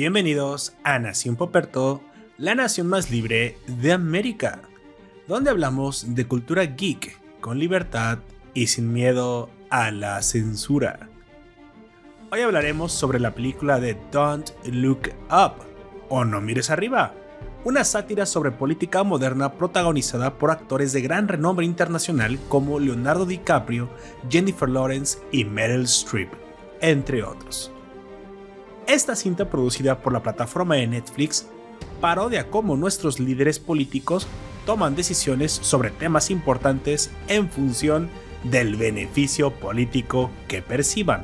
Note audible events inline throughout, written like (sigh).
Bienvenidos a Nación Poperto, la nación más libre de América, donde hablamos de cultura geek con libertad y sin miedo a la censura. Hoy hablaremos sobre la película de Don't Look Up o No Mires Arriba, una sátira sobre política moderna protagonizada por actores de gran renombre internacional como Leonardo DiCaprio, Jennifer Lawrence y Meryl Streep, entre otros. Esta cinta producida por la plataforma de Netflix parodia cómo nuestros líderes políticos toman decisiones sobre temas importantes en función del beneficio político que perciban.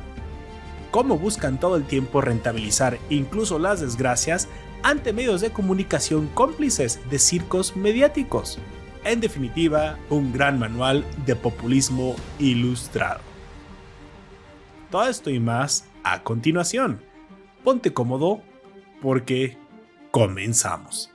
Cómo buscan todo el tiempo rentabilizar incluso las desgracias ante medios de comunicación cómplices de circos mediáticos. En definitiva, un gran manual de populismo ilustrado. Todo esto y más a continuación ponte cómodo porque comenzamos.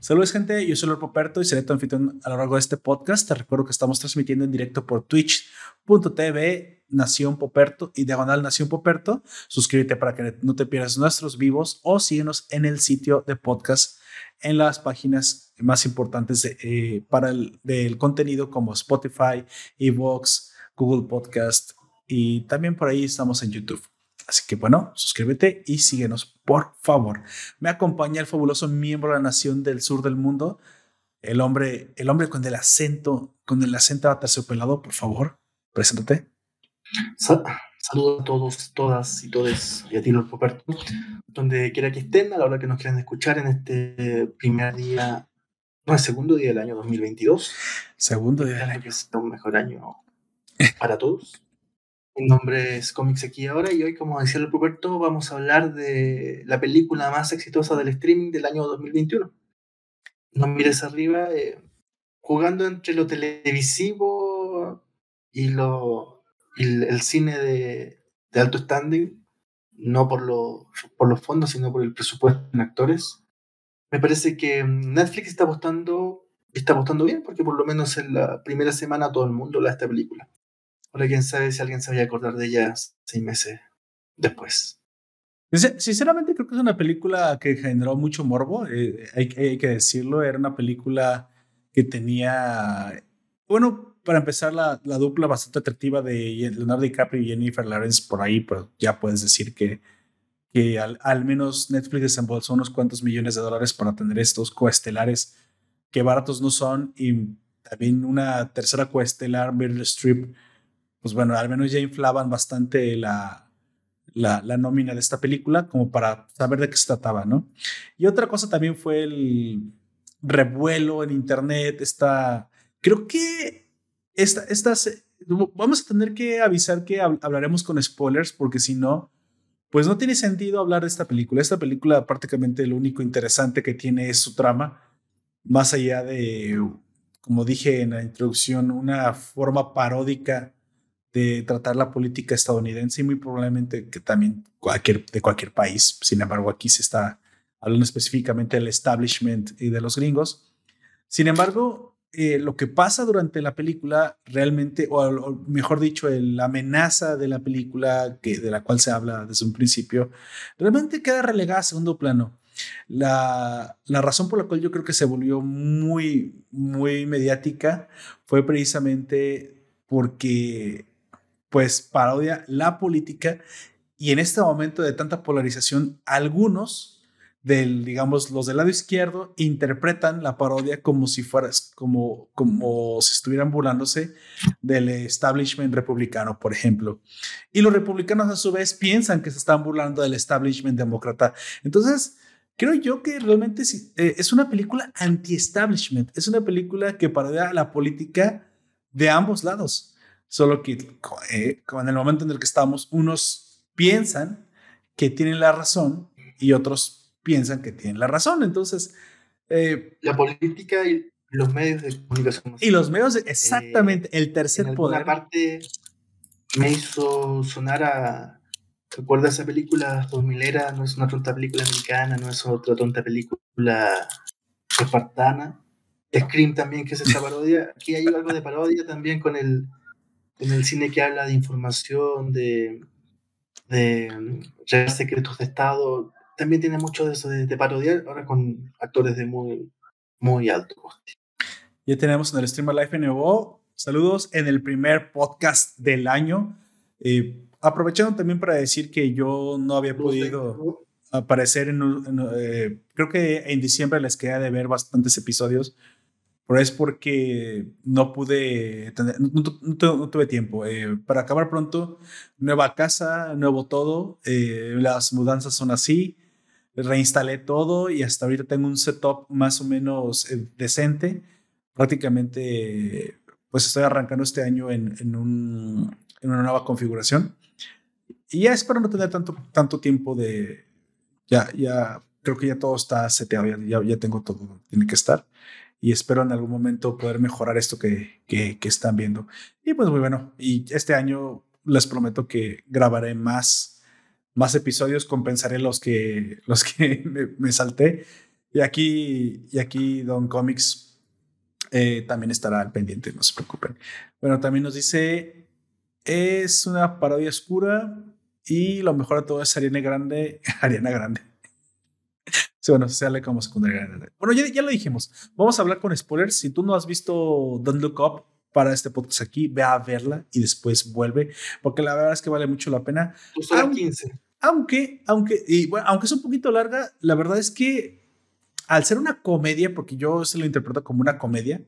Saludos gente, yo soy Lord Poperto y seré tu anfitrión a lo largo de este podcast. Te recuerdo que estamos transmitiendo en directo por twitch.tv Nación Poperto y Diagonal Nación Poperto. Suscríbete para que no te pierdas nuestros vivos o síguenos en el sitio de podcast en las páginas más importantes eh, para el del contenido como Spotify, Evox, Google Podcast y también por ahí estamos en YouTube. Así que bueno, suscríbete y síguenos, por favor. Me acompaña el fabuloso miembro de la nación del sur del mundo, el hombre, el hombre con el acento, con el acento aterciopelado, por favor, preséntate. Saludos a todos, todas y todes y a ti, Lord Poperto, donde quiera que estén, a la hora que nos quieran escuchar en este primer día, no, el segundo día del año 2022. Segundo día del año. Que es un mejor año para todos. Mi nombre es Comics aquí ahora y hoy, como decía el Roberto, vamos a hablar de la película más exitosa del streaming del año 2021. No mires arriba, eh, jugando entre lo televisivo y lo el, cine de, alto standing, no por, los fondos, sino por el presupuesto en actores. Me parece que Netflix está apostando, está apostando bien, porque por lo menos en la primera semana todo el mundo la esta película. Ahora quién sabe si alguien se vaya a acordar de ella seis meses después. Sinceramente creo que es una película que generó mucho morbo, eh, hay, hay, que decirlo, era una película que tenía, bueno, para empezar, la, la, dupla bastante atractiva de Leonardo DiCaprio y Jennifer Lawrence por ahí, pero ya puedes decir que, que al, al, menos Netflix desembolsó unos cuantos millones de dólares para tener estos coestelares que baratos no son y también una tercera coestelar, Meryl Streep, pues bueno, al menos ya inflaban bastante la, la, la, nómina de esta película como para saber de qué se trataba, ¿no? Y otra cosa también fue el revuelo en internet, esta, creo que esta, estas, vamos a tener que avisar que hablaremos con spoilers porque si no, pues no tiene sentido hablar de esta película. Esta película prácticamente lo único interesante que tiene es su trama, más allá de, como dije en la introducción, una forma paródica de tratar la política estadounidense y muy probablemente que también de cualquier país. Sin embargo, aquí se está hablando específicamente del establishment y de los gringos. Sin embargo, eh, lo que pasa durante la película realmente, o, mejor dicho, la amenaza de la película que, de la cual se habla desde un principio, realmente queda relegada a segundo plano. La, la, razón por la cual yo creo que se volvió muy, muy mediática fue precisamente porque, pues, parodia la política y en este momento de tanta polarización, algunos del, digamos, los del lado izquierdo interpretan la parodia como si fueras, como, como si estuvieran burlándose del establishment republicano, por ejemplo. Y los republicanos a su vez piensan que se están burlando del establishment demócrata. Entonces, creo yo que realmente eh, es una película anti-establishment, es una película que parodia la política de ambos lados. Solo que eh, en el momento en el que estamos, unos piensan que tienen la razón y otros piensan que tienen la razón. Entonces... Eh, la política y los medios de comunicación. Y los medios, de, exactamente, el tercer en poder. parte me hizo sonar a... ¿Recuerda esa película 2000 era? No es una tonta película americana, no es otra tonta película espartana. Scream también, que es esta parodia. Aquí hay algo de parodia también con el, con el cine que habla de información, de, de secretos de Estado. También tiene mucho de eso de, de parodiar, ahora con actores de muy, muy alto coste. Ya tenemos en el Streamer Life NWO. Saludos en el primer podcast del año. Eh, aprovechando también para decir que yo no había podido aparecer en, eh, creo que en diciembre les queda de ver bastantes episodios, pero es porque no pude, no, tuve tiempo. Eh, para acabar pronto, nueva casa, nuevo todo, las mudanzas son así, reinstalé todo y hasta ahorita tengo un setup más o menos decente prácticamente, pues estoy arrancando este año en, en, un, en una nueva configuración. Y ya espero no tener tanto, tanto tiempo de, ya, ya, creo que ya todo está seteado, ya, ya, tengo todo, tiene que estar. Y espero en algún momento poder mejorar esto que, que, que están viendo. Y pues muy bueno, y este año les prometo que grabaré más, más episodios, compensaré los que, los que (laughs) me, me salté. Y aquí, y aquí Don Comics eh, también estará al pendiente, no se preocupen. Bueno, también nos dice, es una parodia oscura y lo mejor de todo es Ariana Grande. (laughs) Ariana Grande. (laughs) Sí, bueno, sale como secundaria. Bueno, ya, ya lo dijimos. Vamos a hablar con spoilers. Si tú no has visto Don't Look Up para este podcast aquí, ve a verla y después vuelve, porque la verdad es que vale mucho la pena. Aunque, 15. Aunque, aunque, y bueno, aunque es un poquito larga, la verdad es que al ser una comedia, porque yo se lo interpreto como una comedia,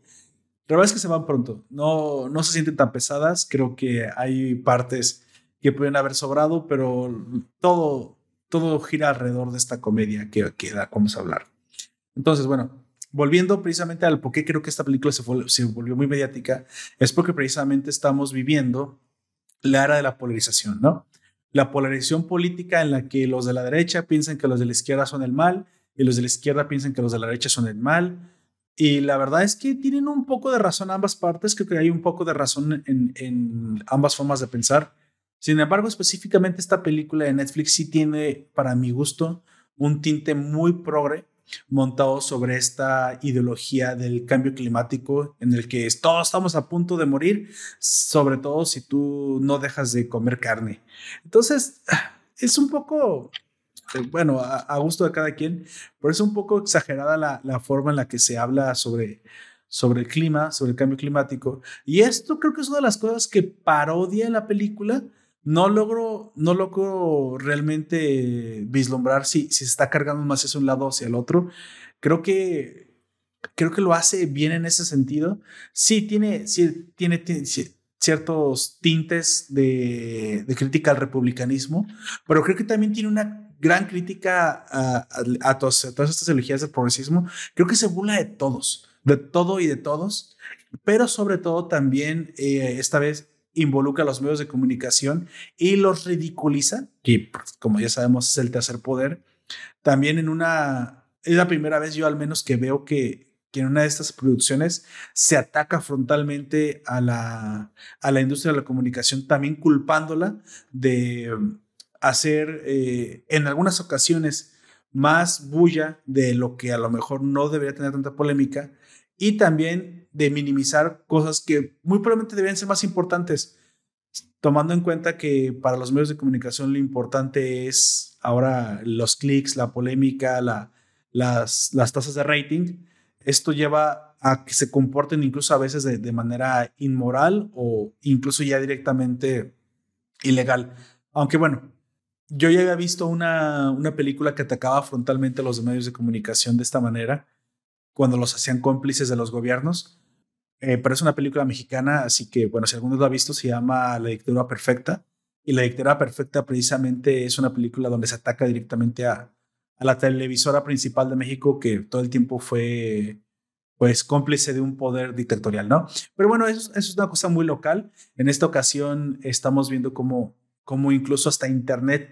la verdad es que se van pronto. No, no se sienten tan pesadas. Creo que hay partes que pueden haber sobrado, pero todo, todo gira alrededor de esta comedia que, que da como a hablar. Entonces, bueno, volviendo precisamente al por qué creo que esta película se, volvió muy mediática, es porque precisamente estamos viviendo la era de la polarización, ¿no? La polarización política en la que los de la derecha piensan que los de la izquierda son el mal y los de la izquierda piensan que los de la derecha son el mal. Y la verdad es que tienen un poco de razón ambas partes, creo que hay un poco de razón en, en ambas formas de pensar. Sin embargo, específicamente esta película de Netflix sí tiene, para mi gusto, un tinte muy progre montado sobre esta ideología del cambio climático en el que todos estamos a punto de morir, sobre todo si tú no dejas de comer carne. Entonces, es un poco eh, bueno, a, gusto de cada quien, pero es un poco exagerada la, la, forma en la que se habla sobre, sobre el clima, sobre el cambio climático. Y esto creo que es una de las cosas que parodia la película. No logro, no logro realmente vislumbrar si, si se está cargando más hacia un lado o hacia el otro. Creo que, creo que lo hace bien en ese sentido. Sí, tiene, sí, tiene, ciertos tintes de, crítica al republicanismo, pero creo que también tiene una gran crítica a, todas, estas ideologías del progresismo. Creo que se burla de todos, de todo y de todos, pero sobre todo también eh, esta vez involucra a los medios de comunicación y los ridiculiza, que como ya sabemos es el tercer poder. También en una, es la primera vez yo al menos que veo que, que en una de estas producciones se ataca frontalmente a la, a la industria de la comunicación, también culpándola de hacer eh, en algunas ocasiones más bulla de lo que a lo mejor no debería tener tanta polémica y también de minimizar cosas que muy probablemente deberían ser más importantes, tomando en cuenta que para los medios de comunicación lo importante es ahora los clics, la polémica, la, las, las tasas de rating. Esto lleva a que se comporten incluso a veces de, de manera inmoral o incluso ya directamente ilegal. Aunque bueno, yo ya había visto una, una película que atacaba frontalmente a los medios de comunicación de esta manera, cuando los hacían cómplices de los gobiernos. Eh, pero es una película mexicana, así que, bueno, si alguno lo ha visto, se llama La dictadura perfecta. Y La dictadura perfecta precisamente es una película donde se ataca directamente a, a la televisora principal de México, que todo el tiempo fue pues cómplice de un poder dictatorial, ¿no? Pero bueno, eso, eso, es una cosa muy local. En esta ocasión estamos viendo cómo, cómo incluso hasta Internet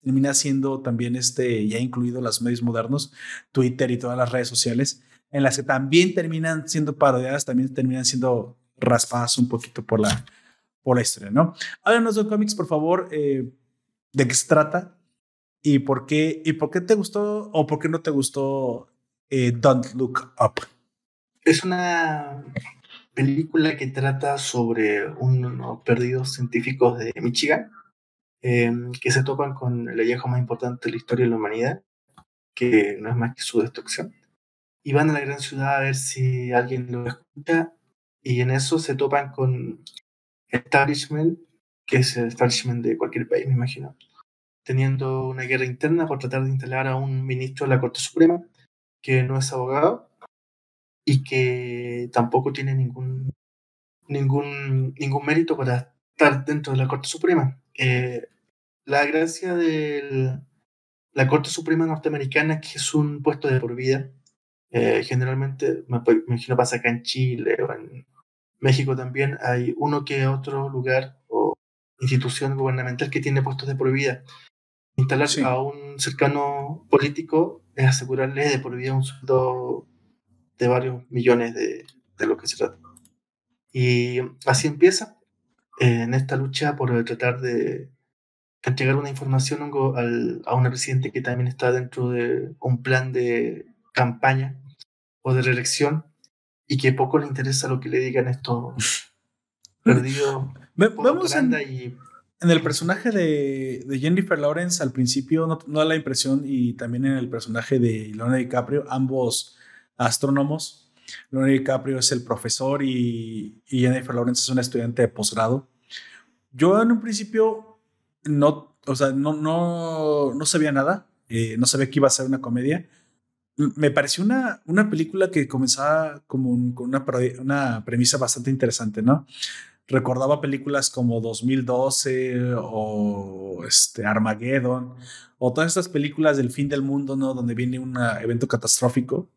termina siendo también este, ya incluido los medios modernos, Twitter y todas las redes sociales, en las que también terminan siendo parodiadas, también terminan siendo raspadas un poquito por la, por la historia, ¿no? Háblanos de cómics, por favor, eh, de qué se trata y por qué, y por qué te gustó o por qué no te gustó eh, Don't Look Up. es una película que trata sobre unos perdidos científicos de Michigan em, que se topan con el hallazgo más importante de la historia de la humanidad, que no es más que su destrucción. Y van a la gran ciudad a ver si alguien lo escucha y en eso se topan con establishment, que es el establishment de cualquier país, me imagino, teniendo una guerra interna por tratar de instalar a un ministro de la Corte Suprema que no es abogado y que tampoco tiene ningún, ningún, ningún mérito para estar dentro de la Corte Suprema. Eh, la gracia de la Corte Suprema norteamericana es que es un puesto de por vida. Eh, generalmente, me, me, imagino pasa acá en Chile o en México también, hay uno que otro lugar o institución gubernamental que tiene puestos de por vida. Instalar a un cercano político es asegurarle de por vida un sueldo de varios millones de, de lo que se trata. Y así empieza en esta lucha por tratar de entregar una información al, a una presidente que también está dentro de un plan de campaña o de reelección y que poco le interesa lo que le digan estos perdidos. (laughs) Vamos en, y... en el personaje de, de, Jennifer Lawrence al principio no, no, da la impresión y también en el personaje de Leonardo DiCaprio, ambos astrónomos. Leonardo DiCaprio es el profesor y, Jennifer Lawrence es una estudiante de posgrado. Yo en un principio no, o sea, no, no, no sabía nada, eh, no sabía que iba a ser una comedia. Me pareció una, una película que comenzaba como con una, una premisa bastante interesante, ¿no? recordaba películas como 2012 o este Armageddon o todas estas películas del fin del mundo, ¿no? Donde viene un evento catastrófico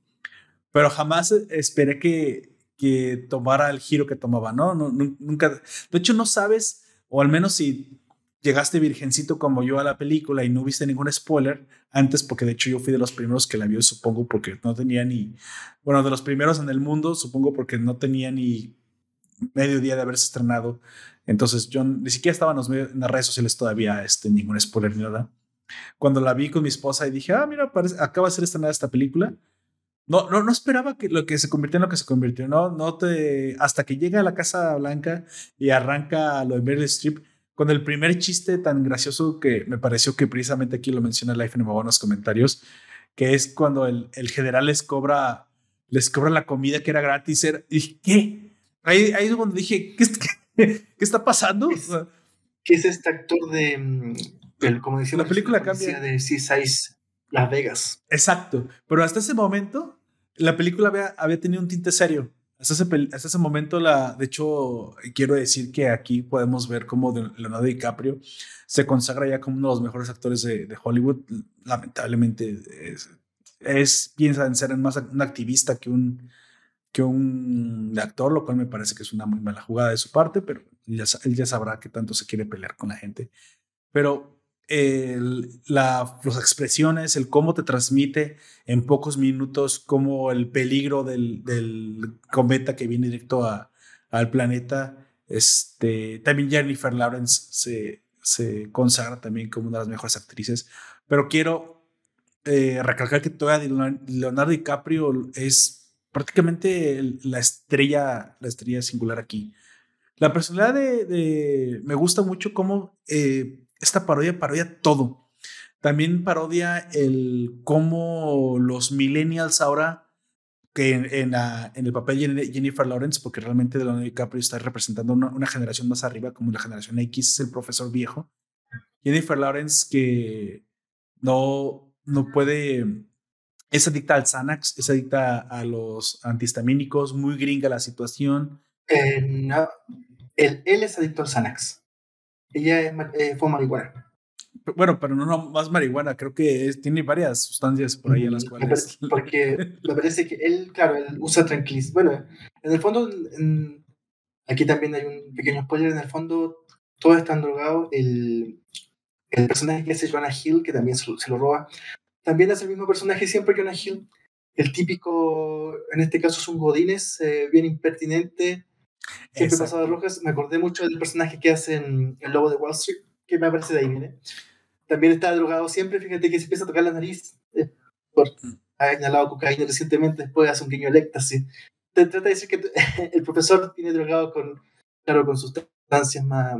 pero jamás esperé que, que tomara el giro que tomaba, ¿no? ¿no? Nunca, de hecho, no sabes, o al menos si llegaste virgencito como yo a la película y no viste ningún spoiler antes, porque de hecho yo fui de los primeros que la vio, supongo, porque no tenía ni, bueno, de los primeros en el mundo, supongo, porque no tenía ni medio día de haberse estrenado. Entonces yo ni siquiera estaba en, en las redes sociales todavía, este, ningún spoiler ni nada. Cuando la vi con mi esposa y dije, ah, mira, acaba de ser estrenada esta película, no, no, no esperaba que lo que se convirtió en lo que se convirtió, ¿no? No te, hasta que llega a la Casa Blanca y arranca lo de Meryl Streep, con el primer chiste tan gracioso que me pareció que precisamente aquí lo menciona Life en los comentarios, que es cuando el, el, general les cobra, les cobra la comida que era gratis. Era, y ¿qué? Ahí, ahí es cuando dije, ¿qué, qué, qué está pasando? ¿Qué es este actor de, mm, el, como decía la película cambia de C6 Las Vegas? Exacto, pero hasta ese momento la película había, había tenido un tinte serio. Hasta ese, hasta ese, momento, la, de hecho, quiero decir que aquí podemos ver cómo Leonardo DiCaprio se consagra ya como uno de los mejores actores de, de Hollywood. Lamentablemente, es, es, piensa en ser más un activista que un, que un actor, lo cual me parece que es una muy mala jugada de su parte, pero ya, él ya sabrá que tanto se quiere pelear con la gente. Pero el, la, las expresiones, el cómo te transmite en pocos minutos, como el peligro del, del cometa que viene directo a, al planeta. Este, también Jennifer Lawrence se, se consagra también como una de las mejores actrices, pero quiero eh, recalcar que todavía Leonardo DiCaprio es prácticamente la estrella, la estrella singular aquí. La personalidad de, de me gusta mucho cómo eh, esta parodia parodia todo. También parodia el cómo los millennials ahora, que en, en, el papel Jennifer Lawrence, porque realmente Leonardo DiCaprio está representando una, generación más arriba, como la generación X, es el profesor viejo. Jennifer Lawrence que no, no puede, es adicta al Xanax, es adicta a los antihistamínicos, muy gringa la situación. Eh, no, él, él es adicto al Xanax. Ella es, eh, fue marihuana. Bueno, pero no, no más marihuana, creo que tiene varias sustancias por ahí en las cuales. Porque me parece que él, claro, él usa tranquilizante. Bueno, en el fondo, aquí también hay un pequeño spoiler, en el fondo todos están drogados. El, el personaje que hace Jonah Hill, que también se, lo roba, también es el mismo personaje siempre, Jonah Hill. El típico, en este caso es un Godínez, eh, bien impertinente, Siempre pasado de rojas. Me acordé mucho del personaje que hace en El Lobo de Wall Street, que me aparece de ahí, viene. También está drogado siempre. Fíjate que se empieza a tocar la nariz. Eh, por, mm. ha inhalado cocaína recientemente, después hace un guiño éxtasis. te trata de decir que (laughs) el profesor tiene drogado con, claro, con sustancias más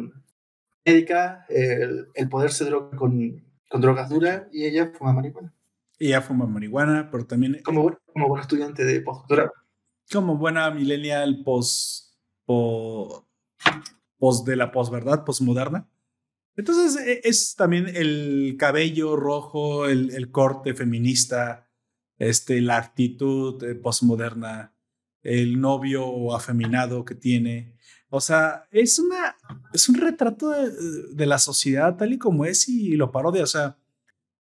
médicas, el, el poder se droga con, con drogas duras y ella fuma marihuana. Ella fuma marihuana, pero también... Como, como buen estudiante de postdoctorado. Como buena millennial post, post de la posverdad, postmoderna. Entonces e, es también el cabello rojo, el, el corte feminista, este, la actitud eh, postmoderna, el novio afeminado que tiene. O sea, es, una, es un retrato de, la sociedad tal y como es y lo parodia. O sea,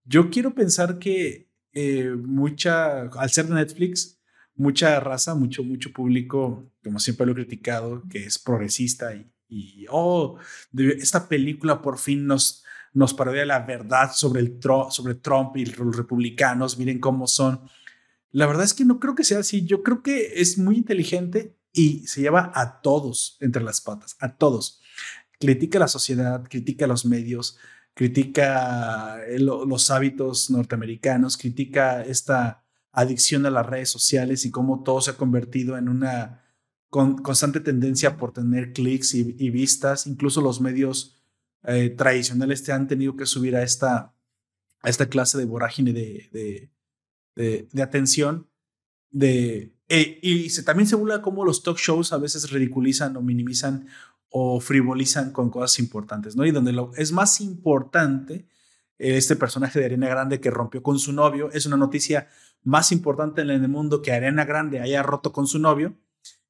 yo quiero pensar que eh, mucha, al ser de Netflix, mucha raza, mucho, mucho público, como siempre lo he criticado, que es progresista y, y oh, esta película por fin nos, nos parodia la verdad sobre, el sobre Trump y los republicanos, miren cómo son. La verdad es que no creo que sea así. Yo creo que es muy inteligente y se lleva a todos entre las patas, a todos. Critica la sociedad, critica los medios, critica los hábitos norteamericanos, critica esta adicción a las redes sociales y cómo todo se ha convertido en una constante tendencia por tener clics y, vistas. Incluso los medios eh, tradicionales te han tenido que subir a esta, a esta clase de vorágine de de, atención. De, eh, y se, también se burla cómo los talk shows a veces ridiculizan o minimizan o frivolizan con cosas importantes, ¿no? Y donde lo, es más importante este personaje de Arena Grande que rompió con su novio, es una noticia más importante en el mundo que Arena Grande haya roto con su novio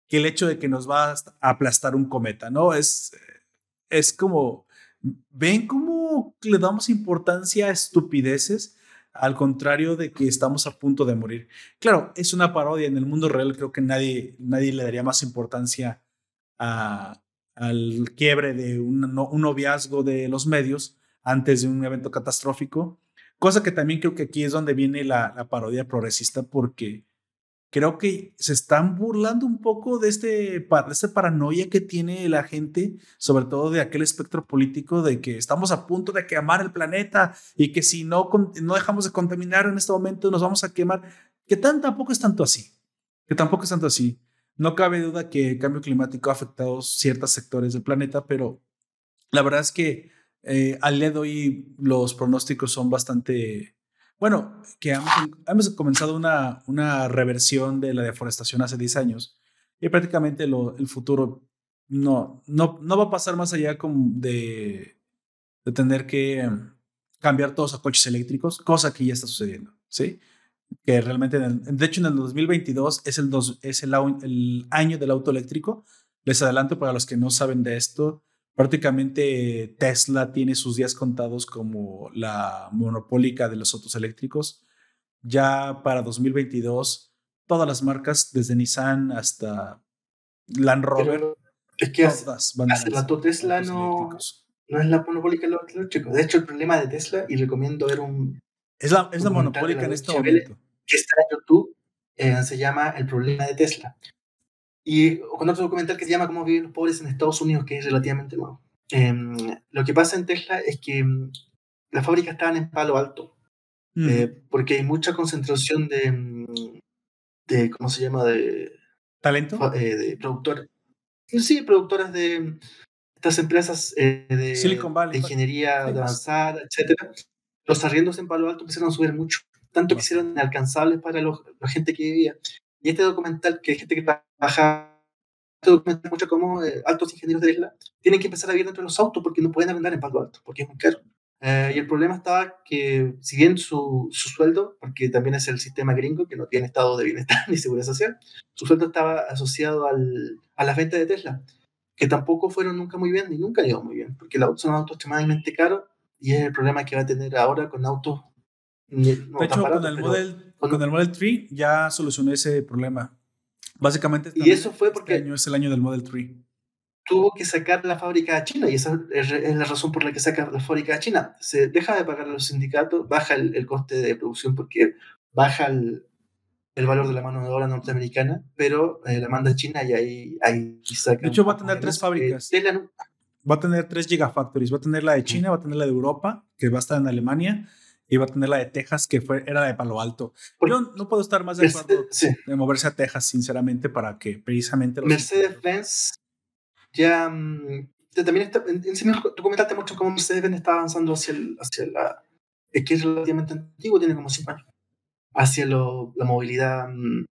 que el hecho de que nos va a aplastar un cometa, ¿no? Es, es como, ven cómo le damos importancia a estupideces al contrario de que estamos a punto de morir. Claro, es una parodia. En el mundo real creo que nadie, nadie le daría más importancia al quiebre de un, un, noviazgo de los medios antes de un evento catastrófico. Cosa que también creo que aquí es donde viene la, la parodia progresista porque creo que se están burlando un poco de, este, de esta paranoia que tiene la gente, sobre todo de aquel espectro político de que estamos a punto de quemar el planeta y que si no, no dejamos de contaminar en este momento nos vamos a quemar, que tan, tampoco es tanto así, que tampoco es tanto así. No cabe duda que el cambio climático ha afectado ciertos sectores del planeta, pero la verdad es que eh, al día de hoy los pronósticos son bastante bueno, que hemos, comenzado una, una reversión de la deforestación hace 10 años y prácticamente el futuro no, no, no va a pasar más allá de, de tener que cambiar todos a coches eléctricos, cosa que ya está sucediendo, ¿sí? Que realmente, de hecho, en el 2022 es, el, dos, es el año del auto eléctrico. Les adelanto para los que no saben de esto, Prácticamente Tesla tiene sus días contados como la monopólica de los autos eléctricos. Ya para 2022, todas las marcas, desde Nissan hasta Land Rover, es que todas van hace rato Tesla no, no es la monopólica de los autos eléctricos. De hecho, el problema de Tesla, y recomiendo ver un... Es la, es la monopólica en este momento. Que está en YouTube, eh, se llama El problema de Tesla. Y con otro documental que se llama Cómo viven los pobres en Estados Unidos, que es relativamente nuevo. Em, lo que pasa en Tesla es que mm, las fábricas estaban en palo alto, eh, porque hay mucha concentración de, mm, de ¿cómo se llama? De talento. Eh, de productores. Sí, productoras de estas empresas eh, de, Silicon Valley, de ingeniería avanzada, etcétera. Los arriendos en palo alto empezaron a subir mucho, tanto que hicieron inalcanzables para los, la gente que vivía. Y este documental, que hay gente que trabaja documenta mucho cómo eh, altos ingenieros de Tesla tienen que empezar a vivir dentro de los autos porque no pueden arrendar en Palo Alto, porque es muy caro. Eh, y el problema estaba que, si bien su, su, sueldo, porque también es el sistema gringo que no tiene estado de bienestar (laughs) ni seguridad social, su sueldo estaba asociado al, a las ventas de Tesla, que tampoco fueron nunca muy bien, ni nunca ido muy bien, porque son autos extremadamente caros y es el problema que va a tener ahora con autos. de hecho, con, el model, con el Model 3 ya solucionó ese problema. Básicamente, y eso fue este porque año es el año del Model 3. Tuvo que sacar la fábrica a China y esa es la razón por la que saca la fábrica a China. Se deja de pagar a los sindicatos, baja el, coste de producción porque baja el, el, valor de la mano de obra norteamericana, pero eh, la manda a China y ahí, ahí saca. De hecho, va a tener tres fábricas. va a tener tres gigafactories. Va a tener la de China, va a tener la de Europa, que va a estar en Alemania, iba a tener la de Texas, que fue, era la de Palo Alto. Yo no puedo estar más de acuerdo (laughs) de moverse a Texas, sinceramente, para que precisamente... Mercedes-Benz ya... Mm, también está, en, ese mismo documental te muestra cómo Mercedes-Benz está avanzando hacia, el, hacia la... Es que es relativamente antiguo, tiene como 5 años. Hacia lo, la movilidad mm,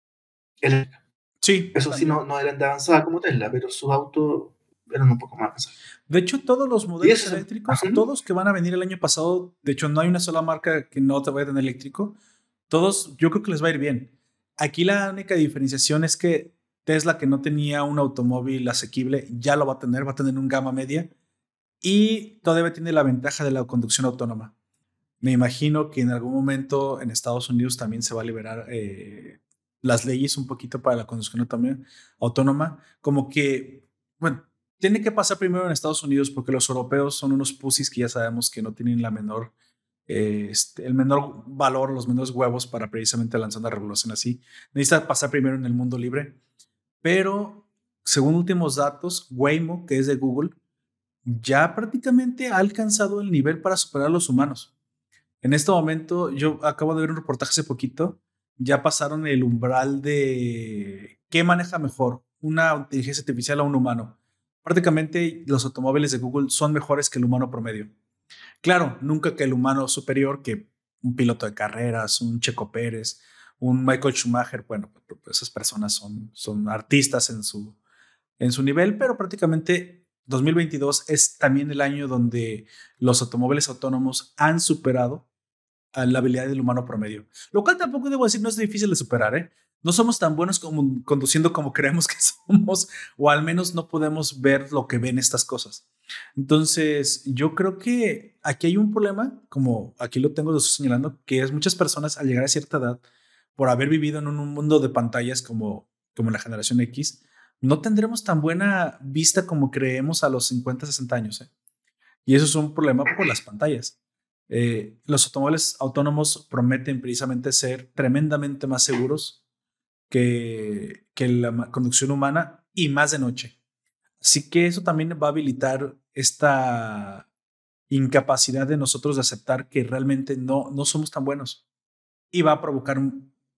eléctrica. Sí. Eso sí, no, no eran de avanzada como Tesla, pero sus autos eran un poco más De hecho, todos los modelos eléctricos, todos que van a venir el año pasado, de hecho, no hay una sola marca que no te vaya a tener eléctrico. Todos, yo creo que les va a ir bien. Aquí la única diferenciación es que Tesla, que no tenía un automóvil asequible, ya lo va a tener, va a tener un gama media y todavía tiene la ventaja de la conducción autónoma. Me imagino que en algún momento en Estados Unidos también se va a liberar eh, las leyes un poquito para la conducción autónoma, como que, bueno, tiene que pasar primero en Estados Unidos porque los europeos son unos pusis que ya sabemos que no tienen la menor, eh, este, el menor valor, los menores huevos para precisamente lanzar una revolución así. Necesita pasar primero en el mundo libre. Pero, según últimos datos, Waymo, que es de Google, ya prácticamente ha alcanzado el nivel para superar a los humanos. En este momento, yo acabo de ver un reportaje hace poquito, ya pasaron el umbral de qué maneja mejor, una inteligencia artificial o un humano prácticamente los automóviles de Google son mejores que el humano promedio. Claro, nunca que el humano superior, que un piloto de carreras, un Checo Pérez, un Michael Schumacher, bueno, esas personas son, son artistas en su, en su nivel, pero prácticamente 2022 es también el año donde los automóviles autónomos han superado a la habilidad del humano promedio, lo cual tampoco debo decir no es difícil de superar, ¿eh? No somos tan buenos conduciendo como creemos que (laughs) somos, o al menos no podemos ver lo que ven estas cosas. Entonces, yo creo que aquí hay un problema, como aquí lo tengo señalando, que es muchas personas al llegar a cierta edad, por haber vivido en un mundo de pantallas como, como la generación X, no tendremos tan buena vista como creemos a los 50, 60 años. ¿eh? Y eso es un problema por las pantallas. Eh, los automóviles autónomos prometen precisamente ser tremendamente más seguros que, la conducción humana y más de noche. Así que eso también va a habilitar esta incapacidad de nosotros de aceptar que realmente no, no somos tan buenos. Y va a provocar,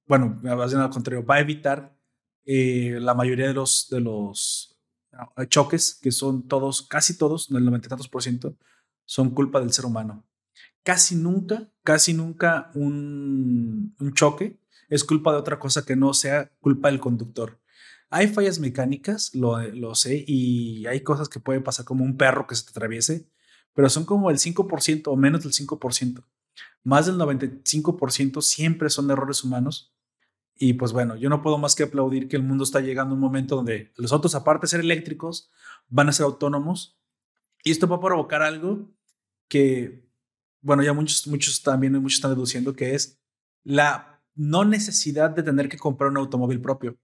bueno, al contrario, va a evitar eh, la mayoría de los, de los ah, choques, que son todos, casi todos, el 90 tantos por ciento, son culpa del ser humano. Casi nunca, casi nunca un, un choque es culpa de otra cosa que no sea culpa del conductor. Hay fallas mecánicas, lo, lo sé, y hay cosas que pueden pasar como un perro que se te atraviese, pero son como el 5% o menos del 5%. Más del 95% siempre son errores humanos. Y pues bueno, yo no puedo más que aplaudir que el mundo está llegando a un momento donde los autos, aparte de ser eléctricos, van a ser autónomos. Y esto va a provocar algo que, bueno, ya muchos, muchos también, muchos están deduciendo que es la no necesidad de tener que comprar un automóvil propio.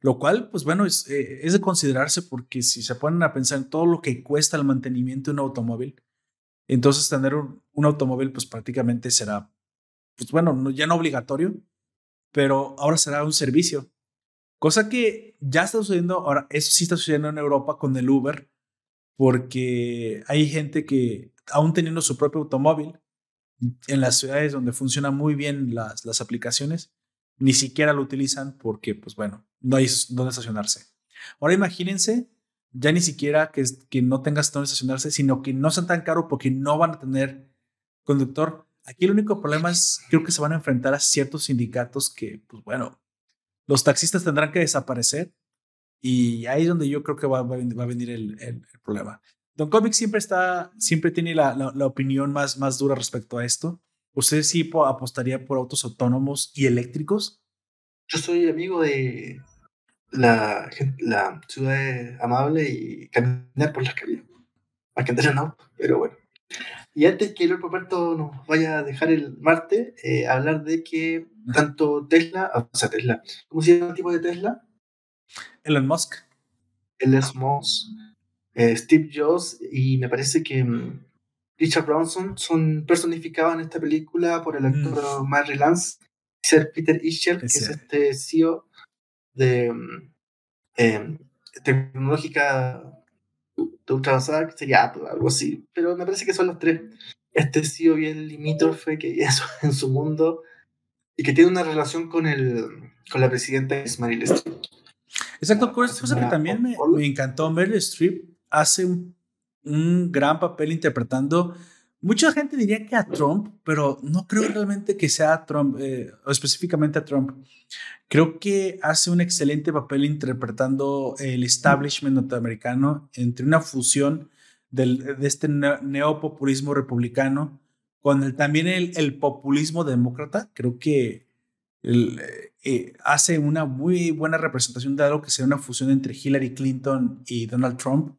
Lo cual, pues bueno, es, eh, es de considerarse porque si se ponen a pensar en todo lo que cuesta el mantenimiento de un automóvil, entonces tener un, automóvil pues prácticamente será, pues bueno, ya no obligatorio, pero ahora será un servicio. Cosa que ya está sucediendo, ahora eso sí está sucediendo en Europa con el Uber, porque hay gente que aún teniendo su propio automóvil, en las ciudades donde funcionan muy bien las, las aplicaciones, ni siquiera lo utilizan porque, pues bueno, no hay dónde estacionarse. Ahora imagínense ya ni siquiera que, que no tengas dónde estacionarse, sino que no sean tan caros porque no van a tener conductor. Aquí el único problema es, creo que se van a enfrentar a ciertos sindicatos que, pues bueno, los taxistas tendrán que desaparecer y ahí es donde yo creo que va, va, a venir el, el problema. Don Comic siempre está, siempre tiene la, la, opinión más, más dura respecto a esto. ¿Usted sí apostaría por autos autónomos y eléctricos? Yo soy amigo de la, la ciudad amable y caminar por las calles. Más que andar en auto, pero bueno. Y antes que el Roberto nos vaya a dejar el martes, eh, hablar de que tanto Tesla, o sea, Tesla, ¿cómo se llama el tipo de Tesla? Elon Musk. Elon Musk eh, Steve Jobs y me parece que mm, Richard Branson son personificados en esta película por el actor mm. Mary Lance, ser Peter Ischer, que es este CEO de em, tecnológica de ultra avanzada, que sería algo así, pero me parece que son los tres. este tío bien limítrofe que eso en su mundo y que tiene una relación con, el, con la presidenta Meryl Streep. Exacto, cosa que también me, me, encantó. Meryl Streep hace un, gran papel interpretando. Mucha gente diría que a Trump, pero no creo realmente que sea a Trump, eh, o específicamente a Trump. Creo que hace un excelente papel interpretando el establishment norteamericano entre una fusión del, de este neopopulismo republicano con el, también el, el, populismo demócrata. Creo que eh, hace una muy buena representación de algo que sea una fusión entre Hillary Clinton y Donald Trump.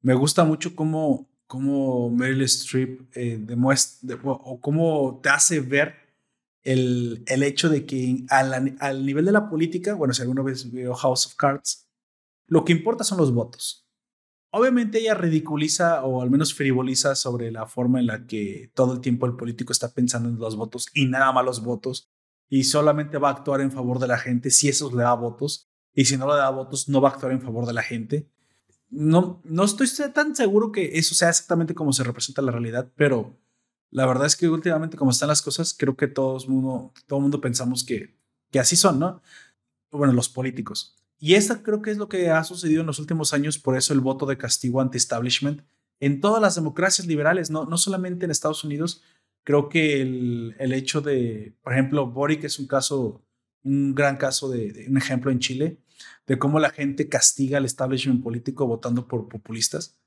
Me gusta mucho cómo, cómo Meryl Streep eh, demuestra o cómo te hace ver el, el hecho de que al, al, nivel de la política, bueno, si alguna vez veo House of Cards, lo que importa son los votos. Obviamente ella ridiculiza o al menos frivoliza sobre la forma en la que todo el tiempo el político está pensando en los votos y nada más los votos y solamente va a actuar en favor de la gente si eso le da votos y si no le da votos no va a actuar en favor de la gente. No, no estoy tan seguro que eso sea exactamente como se representa la realidad, pero la verdad es que últimamente como están las cosas, creo que todo el mundo, todo mundo pensamos que, que así son, ¿no? Bueno, los políticos. Y esta creo que es lo que ha sucedido en los últimos años, por eso el voto de castigo anti-establishment en todas las democracias liberales, no, no solamente en Estados Unidos. Creo que el, el hecho de, por ejemplo, Boric es un caso, un gran caso de, un ejemplo en Chile, de cómo la gente castiga al establishment político votando por populistas.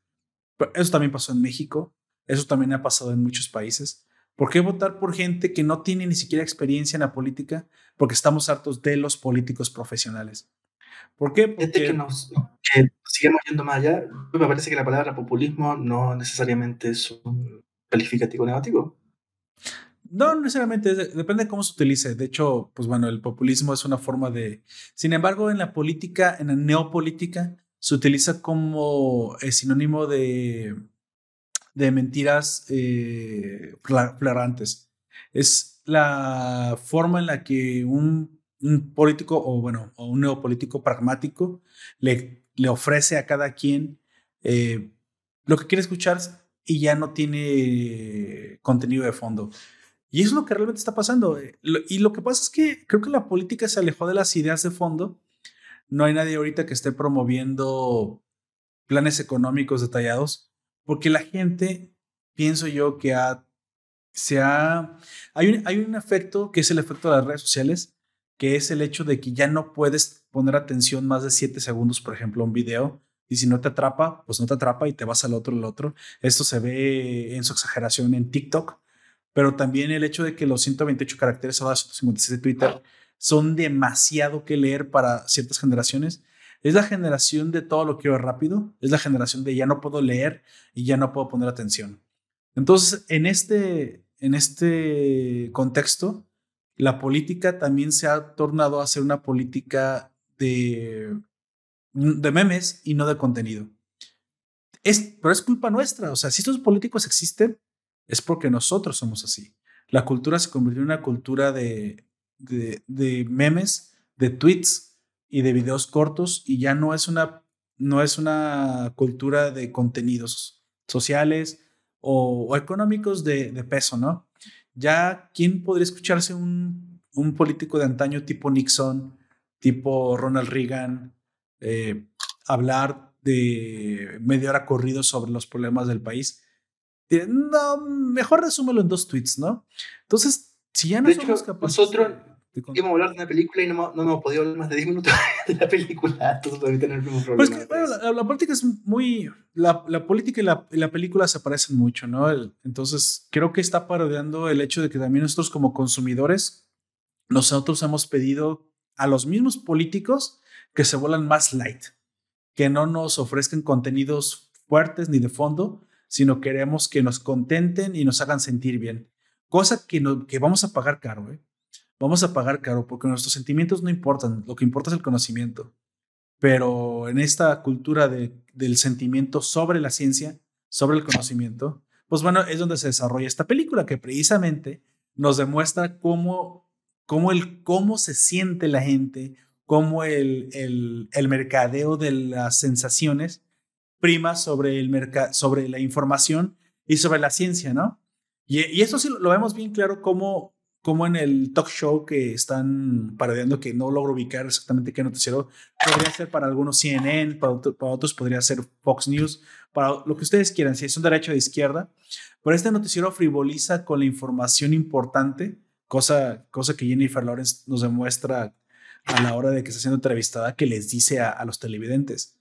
Pero eso también pasó en México. Eso también ha pasado en muchos países. ¿Por qué votar por gente que no tiene ni siquiera experiencia en la política? Porque estamos hartos de los políticos profesionales. ¿Por qué? Porque... que nos que sigamos yendo más allá, me parece que la palabra populismo no necesariamente es un calificativo negativo. No necesariamente, depende de cómo se utilice. De hecho, pues bueno, el populismo es una forma de... Sin embargo, en la política, en la neopolítica, se utiliza como sinónimo de de mentiras eh, flagrantes. Es la forma en la que un, político o bueno, o un neopolítico pragmático le, le ofrece a cada quien eh, lo que quiere escuchar y ya no tiene contenido de fondo. Y es lo que realmente está pasando. Eh, y lo que pasa es que creo que la política se alejó de las ideas de fondo. No hay nadie ahorita que esté promoviendo planes económicos detallados porque la gente, pienso yo, que ha, se ha, hay un, hay un efecto que es el efecto de las redes sociales, que es el hecho de que ya no puedes poner atención más de 7 segundos, por ejemplo, a un video, y si no te atrapa, pues no te atrapa y te vas al otro, al otro. Esto se ve en su exageración en TikTok, pero también el hecho de que los 128 caracteres o 156 de Twitter son demasiado que leer para ciertas generaciones es la generación de todo lo quiero rápido, es la generación de ya no puedo leer y ya no puedo poner atención. Entonces, en este, en este contexto, la política también se ha tornado a ser una política de, de memes y no de contenido. Es, pero es culpa nuestra. O sea, si estos políticos existen, es porque nosotros somos así. La cultura se convirtió en una cultura de, de, memes, de tweets, y de videos cortos y ya no es una, no es una cultura de contenidos sociales o, económicos de, de, peso, ¿no? Ya, ¿quién podría escucharse un, un, político de antaño tipo Nixon, tipo Ronald Reagan, eh, hablar de media hora corrido sobre los problemas del país? No, mejor resúmelo en dos tweets, ¿no? Entonces, si ya no somos capaces... Nosotros, Íbamos a hablar de una película y no, no hemos podido hablar más de 10 minutos (laughs) de la película. Todos tener el mismo problema. Pues que, bueno, la, la, política es muy. La, la política y la, la, película se parecen mucho, ¿no? El, entonces, creo que está parodiando el hecho de que también nosotros, como consumidores, nosotros hemos pedido a los mismos políticos que se vuelan más light, que no nos ofrezcan contenidos fuertes ni de fondo, sino queremos que nos contenten y nos hagan sentir bien. Cosa que, que vamos a pagar caro, ¿eh? vamos a pagar caro porque nuestros sentimientos no importan, lo que importa es el conocimiento. Pero en esta cultura de, del sentimiento sobre la ciencia, sobre el conocimiento, pues bueno, es donde se desarrolla esta película que precisamente nos demuestra cómo, cómo, el, cómo se siente la gente, cómo el, el mercadeo de las sensaciones prima sobre, el sobre la información y sobre la ciencia, ¿no? Y, eso sí lo vemos bien claro como, como en el talk show que están paradeando, que no logro ubicar exactamente qué noticiero, podría ser para algunos CNN, para, para otros podría ser Fox News, para lo que ustedes quieran, si es un derecho de izquierda. Pero este noticiero frivoliza con la información importante, cosa, cosa que Jennifer Lawrence nos demuestra a la hora de que está siendo entrevistada, que les dice a, los televidentes,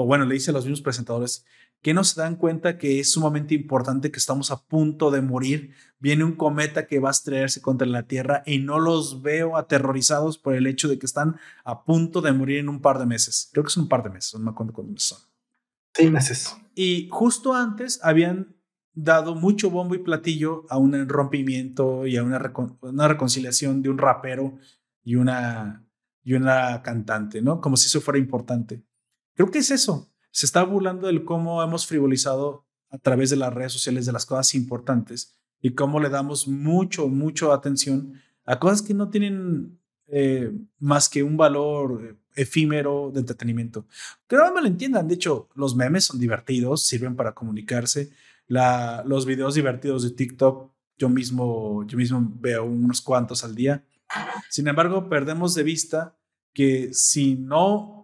o bueno, le dice a los mismos presentadores, que no se dan cuenta que es sumamente importante que estamos a punto de morir. Viene un cometa que va a estrellarse contra la Tierra y no los veo aterrorizados por el hecho de que están a punto de morir en un par de meses. Creo que son un par de meses, no me acuerdo cuántos son. Seis meses. Y justo antes habían dado mucho bombo y platillo a un rompimiento y a una, una reconciliación de un rapero y una, y una cantante, ¿no? Como si eso fuera importante. Creo que es eso. Se está burlando del cómo hemos frivolizado a través de las redes sociales de las cosas importantes y cómo le damos mucho, mucho atención a cosas que no tienen eh, más que un valor efímero de entretenimiento. Que no me lo entiendan. De hecho, los memes son divertidos, sirven para comunicarse los videos divertidos de TikTok, yo mismo, yo mismo veo unos cuantos al día. Sin embargo, perdemos de vista que si no,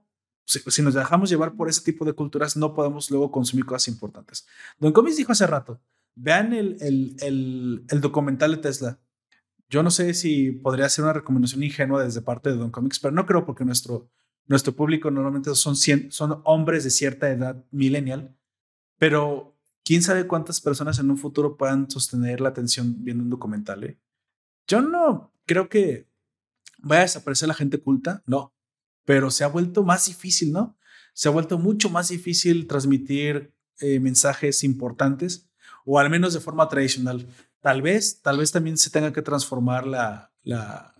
si, nos dejamos llevar por ese tipo de culturas, no podemos luego consumir cosas importantes. Don Comis dijo hace rato, vean el, el, el, documental de Tesla. Yo no sé si podría ser una recomendación ingenua desde parte de Don Comics, pero no creo porque nuestro, nuestro público normalmente son, son hombres de cierta edad millennial, pero quién sabe cuántas personas en un futuro puedan sostener la atención viendo un documental. ¿eh? Yo no creo que vaya a desaparecer la gente culta, no, pero se ha vuelto más difícil, ¿no? Se ha vuelto mucho más difícil transmitir eh, mensajes importantes, o al menos de forma tradicional. Tal vez, tal vez también se tenga que transformar la, la,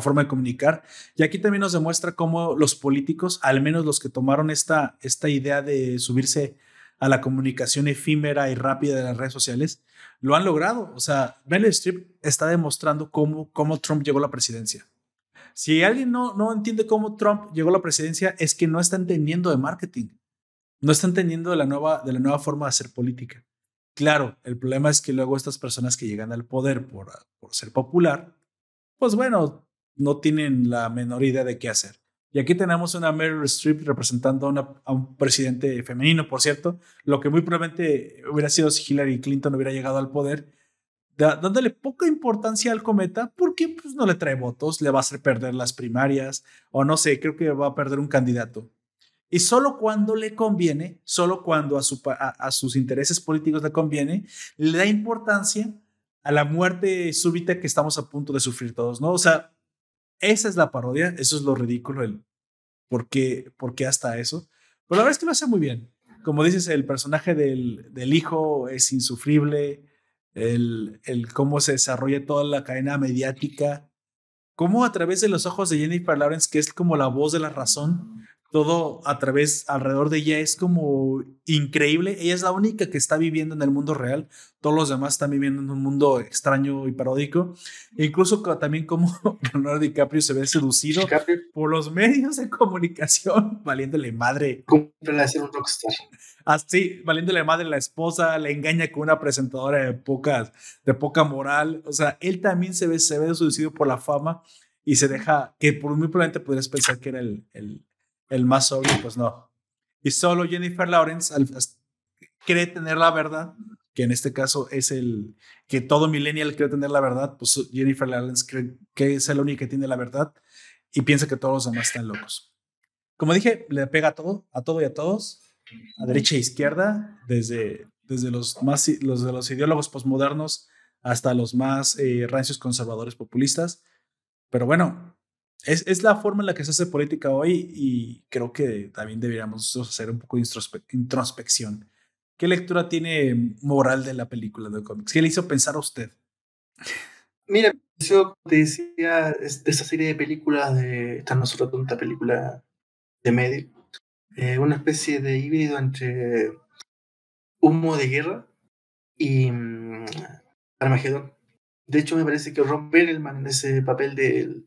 forma de comunicar. Y aquí también nos demuestra cómo los políticos, al menos los que tomaron esta, esta idea de subirse a la comunicación efímera y rápida de las redes sociales, lo han logrado. O sea, Meryl Streep está demostrando cómo, cómo Trump llegó a la presidencia. Si alguien no, no entiende cómo Trump llegó a la presidencia, es que no está entendiendo de marketing. No está entendiendo de la nueva, de la nueva forma de hacer política. Claro, el problema es que luego estas personas que llegan al poder por, por ser popular, pues bueno, no tienen la menor idea de qué hacer. Y aquí tenemos una Meryl Streep representando a, un presidente femenino, por cierto, lo que muy probablemente hubiera sido si Hillary Clinton hubiera llegado al poder, dándole poca importancia al cometa porque pues, no le trae votos, le va a hacer perder las primarias, o no sé, creo que va a perder un candidato. Y solo cuando le conviene, solo cuando a, a sus intereses políticos le conviene, le da importancia a la muerte súbita que estamos a punto de sufrir todos, ¿no? O sea, esa es la parodia, eso es lo ridículo, el por qué, por qué hasta eso. Pero la verdad es que lo hace muy bien. Como dices, el personaje del, del hijo es insufrible, el, el cómo se desarrolla toda la cadena mediática, cómo a través de los ojos de Jennifer Lawrence, que es como la voz de la razón, todo a través, alrededor de ella es como increíble. Ella es la única que está viviendo en el mundo real. Todos los demás están viviendo en un mundo extraño y paródico. E incluso también como (laughs) Leonardo DiCaprio se ve seducido por los medios de comunicación, (laughs) valiéndole madre. Como ser un rockstar. Así, valiéndole madre la esposa, le engaña con una presentadora de, pocas, de poca moral. O sea, él también se ve, se ve seducido por la fama y se deja, que por muy probablemente podrías pensar que era el, el el más obvio, pues no. Y solo Jennifer Lawrence cree tener la verdad, que en este caso es el que todo millennial cree tener la verdad, pues Jennifer Lawrence cree que es el único que tiene la verdad y piensa que todos los demás están locos. Como dije, le pega a todo, a todo y a todos, a derecha e izquierda, desde, desde los, más, los de los ideólogos posmodernos hasta los más eh, rancios conservadores populistas. Pero bueno, es, es, la forma en la que se hace política hoy y creo que también deberíamos hacer un poco de introspección. ¿Qué lectura tiene moral de la película de cómics? ¿Qué le hizo pensar a usted? Mira, yo te decía de esta serie de películas de esta no solo tonta película de medio, eh, una especie de híbrido entre humo de guerra y um, Armagedón. De hecho, me parece que Ron Perelman en ese papel del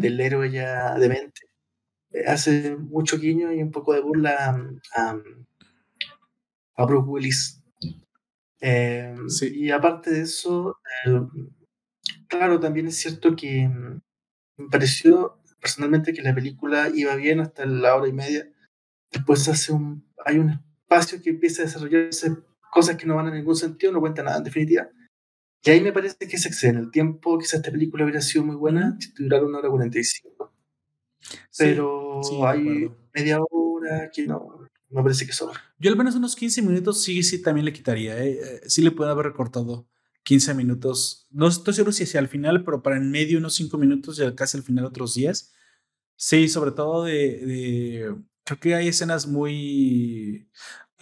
del héroe ya demente. Eh, hace mucho guiño y un poco de burla a, a Bruce Willis. Em, y aparte de eso, claro, también es cierto que mm, me pareció personalmente que la película iba bien hasta la hora y media. Después hace un, hay un espacio que empieza a desarrollarse cosas que no van a ningún sentido, no cuenta nada en definitiva. Y ahí me parece que se excede en el tiempo. Quizás esta película hubiera sido muy buena si durara una hora 45. Pero hay media hora que no, me parece que sobra. Yo al menos unos 15 minutos sí, sí, también le quitaría. ¿eh? Eh, sí le puedo haber recortado 15 minutos. No estoy seguro si hacia el final, pero para en medio unos 5 minutos y casi al final otros 10. Sí, sobre todo de, de, Creo que hay escenas muy...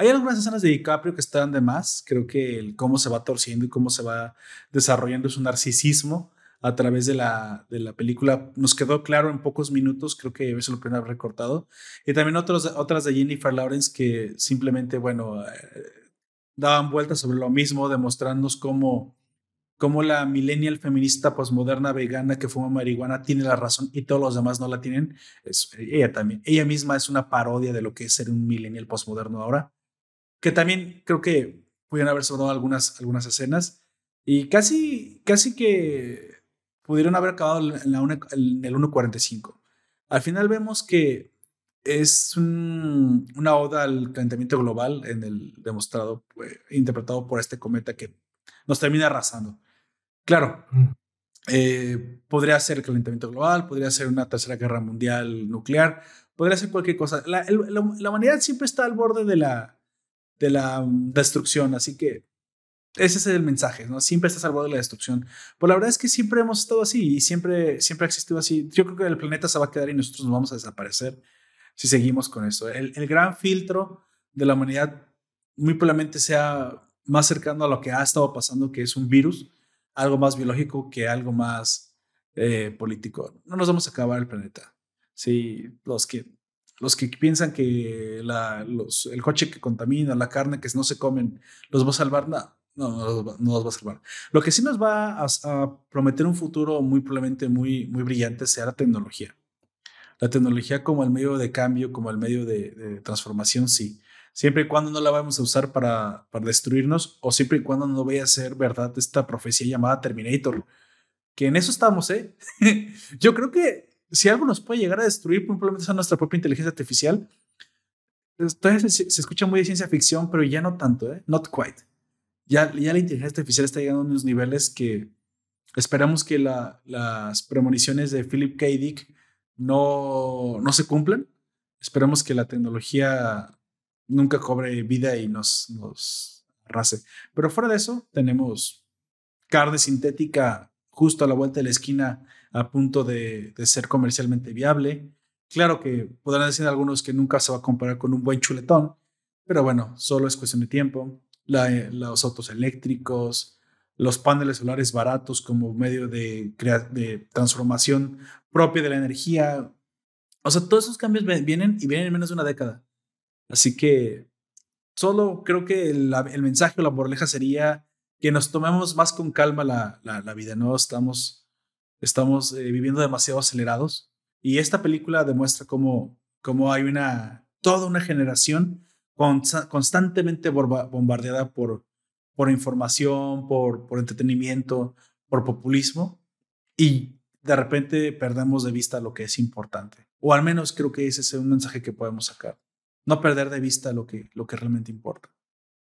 Hay algunas escenas de DiCaprio que están de más. Creo que el cómo se va torciendo y cómo se va desarrollando su narcisismo a través de la, de la película nos quedó claro en pocos minutos, creo que eso lo pueden haber recortado. Y también otros, otras de Jennifer Lawrence que simplemente, bueno, eh, daban vueltas sobre lo mismo, demostrándonos cómo, cómo la millennial feminista posmoderna vegana que fuma marihuana tiene la razón y todos los demás no la tienen. Ella también, ella misma es una parodia de lo que es ser un millennial posmoderno ahora, que también creo que pudieron haber sobrado algunas, algunas escenas y casi, casi que pudieron haber acabado en, la en el 1.45. Al final vemos que es una oda al calentamiento global en el demostrado, pues, interpretado por este cometa que nos termina arrasando. Claro, mm. eh, podría ser el calentamiento global, podría ser una tercera guerra mundial nuclear, podría ser cualquier cosa. La, la humanidad siempre está al borde de la, de la mm, destrucción, así que ese es el mensaje, ¿no? Siempre está salvado de la destrucción. Pues la verdad es que siempre hemos estado así y siempre, siempre ha existido así. Yo creo que el planeta se va a quedar y nosotros nos vamos a desaparecer si seguimos con eso. El, el gran filtro de la humanidad muy probablemente sea más cercano a lo que ha estado pasando, que es un virus, algo más biológico que algo más eh, político. No nos vamos a acabar el planeta. Sí, los que, los que piensan que los, el coche que contamina, la carne que no se comen, los va a salvar, no no, no, nos va a salvar. Lo que sí nos va a, prometer un futuro muy probablemente muy, muy brillante sea la tecnología. La tecnología como el medio de cambio, como el medio de, transformación, sí. Siempre y cuando no la vamos a usar para, para destruirnos o siempre y cuando no vaya a ser verdad esta profecía llamada Terminator. Que en eso estamos, ¿eh? (laughs) Yo creo que si algo nos puede llegar a destruir, probablemente sea nuestra propia inteligencia artificial. Entonces se, se escucha muy de ciencia ficción, pero ya no tanto, ¿eh? Not quite ya, la inteligencia artificial está llegando a unos niveles que esperamos que las premoniciones de Philip K. Dick no, no se cumplan. Esperamos que la tecnología nunca cobre vida y nos, nos arrase. Pero fuera de eso, tenemos carne sintética justo a la vuelta de la esquina a punto de, de ser comercialmente viable. Claro que podrán decir algunos que nunca se va a comparar con un buen chuletón, pero bueno, solo es cuestión de tiempo los autos eléctricos, los paneles solares baratos como medio de, de transformación propia de la energía. O sea, todos esos cambios vienen y vienen en menos de una década. Así que solo creo que el, mensaje o la moraleja sería que nos tomemos más con calma la, la, vida, ¿no? Estamos, estamos eh, viviendo demasiado acelerados y esta película demuestra cómo, cómo hay una, toda una generación constantemente bombardeada por, por información, por, por entretenimiento, por populismo, y de repente perdemos de vista lo que es importante. O al menos creo que ese es un mensaje que podemos sacar. No perder de vista lo que, lo que realmente importa.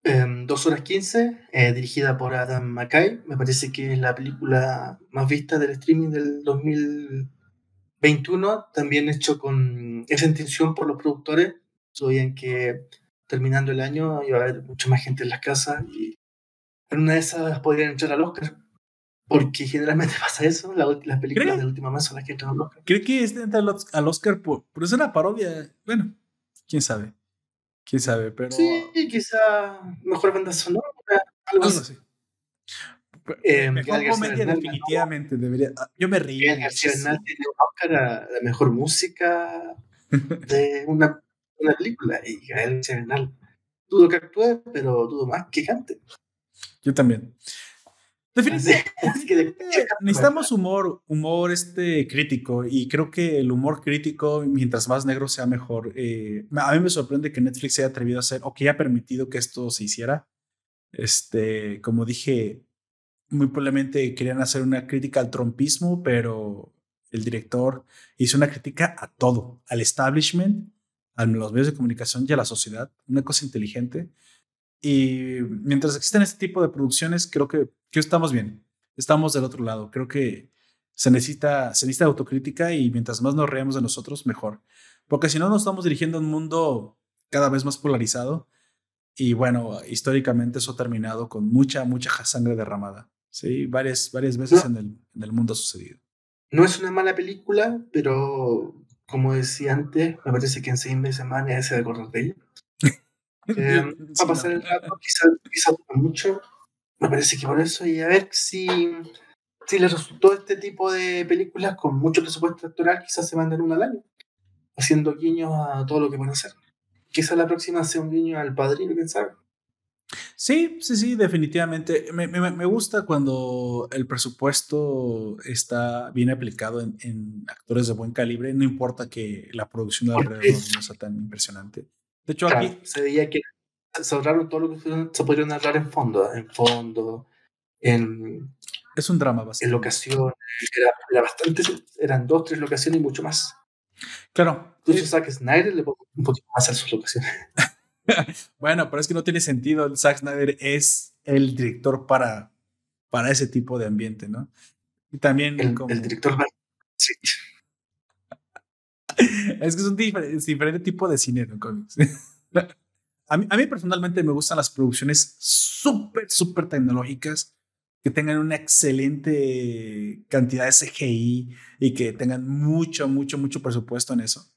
Em, dos horas 15, eh, dirigida por Adam McKay. Me parece que es la película más vista del streaming del 2021. También hecho con esa intención por los productores. en que terminando el año iba a haber mucha más gente en las casas y en una de esas podrían entrar al Oscar. Porque generalmente (laughs) pasa eso, las películas de última mes son las que entran al Oscar. ¿Cree que este entra al Oscar por, por es una parodia? Bueno, quién sabe. Quién sabe, pero. Sí, quizá mejor banda sonora, algo, así. Eh, mejor comedia, definitivamente. Debería, ah, yo me río. García Bernal tiene un Oscar a la mejor música de una una película y Gael Serenal. Dudo que actúe, pero dudo más que cante. Yo también. Definitivamente. (laughs) Necesitamos humor, humor este crítico y creo que el humor crítico, mientras más negro sea mejor. Eh, a mí me sorprende que Netflix se haya atrevido a hacer o que haya permitido que esto se hiciera. Este, como dije, muy probablemente querían hacer una crítica al trompismo, pero el director hizo una crítica a todo, al establishment, a los medios de comunicación y a la sociedad, una cosa inteligente. Y mientras existen este tipo de producciones, creo que, que estamos bien, estamos del otro lado. Creo que se necesita, se necesita autocrítica y mientras más nos reamos de nosotros, mejor. Porque si no, nos estamos dirigiendo a un mundo cada vez más polarizado. Y bueno, históricamente eso ha terminado con mucha, mucha sangre derramada. Sí, varias, varias veces en, el, en el mundo ha sucedido. No es una mala película, pero como decía antes, me parece que en seis meses más nadie se va a acordar de ella. Eh, va a pasar el rato, quizás quizá mucho. Me parece que por eso, y a ver si, si les resultó este tipo de películas con mucho presupuesto actoral, quizás se manden una al año, haciendo guiños a todo lo que van a hacer. Quizás la próxima sea un guiño al padrino, quién sabe. Sí, sí, sí, definitivamente. Me, me, me, gusta cuando el presupuesto está bien aplicado en, en, actores de buen calibre, no importa que la producción de alrededor no sea tan impresionante. De hecho, claro, aquí... Se veía que se ahorraron todo lo que se pudieron narrar en fondo, en fondo, en... Es un drama bastante. En locaciones, era, era bastante, eran dos, tres locaciones y mucho más. Claro. Incluso Zack Snyder le pongo un poquito más a sus locaciones. (laughs) bueno, pero es que no tiene sentido. Zack Snyder es el director para, para ese tipo de ambiente, ¿no? Y también el, como... el director sí. Es que es un diferente, diferente tipo de cine en cómics. a, mí, a mí personalmente me gustan las producciones súper, súper tecnológicas que tengan una excelente cantidad de CGI y que tengan mucho, mucho, mucho presupuesto en eso.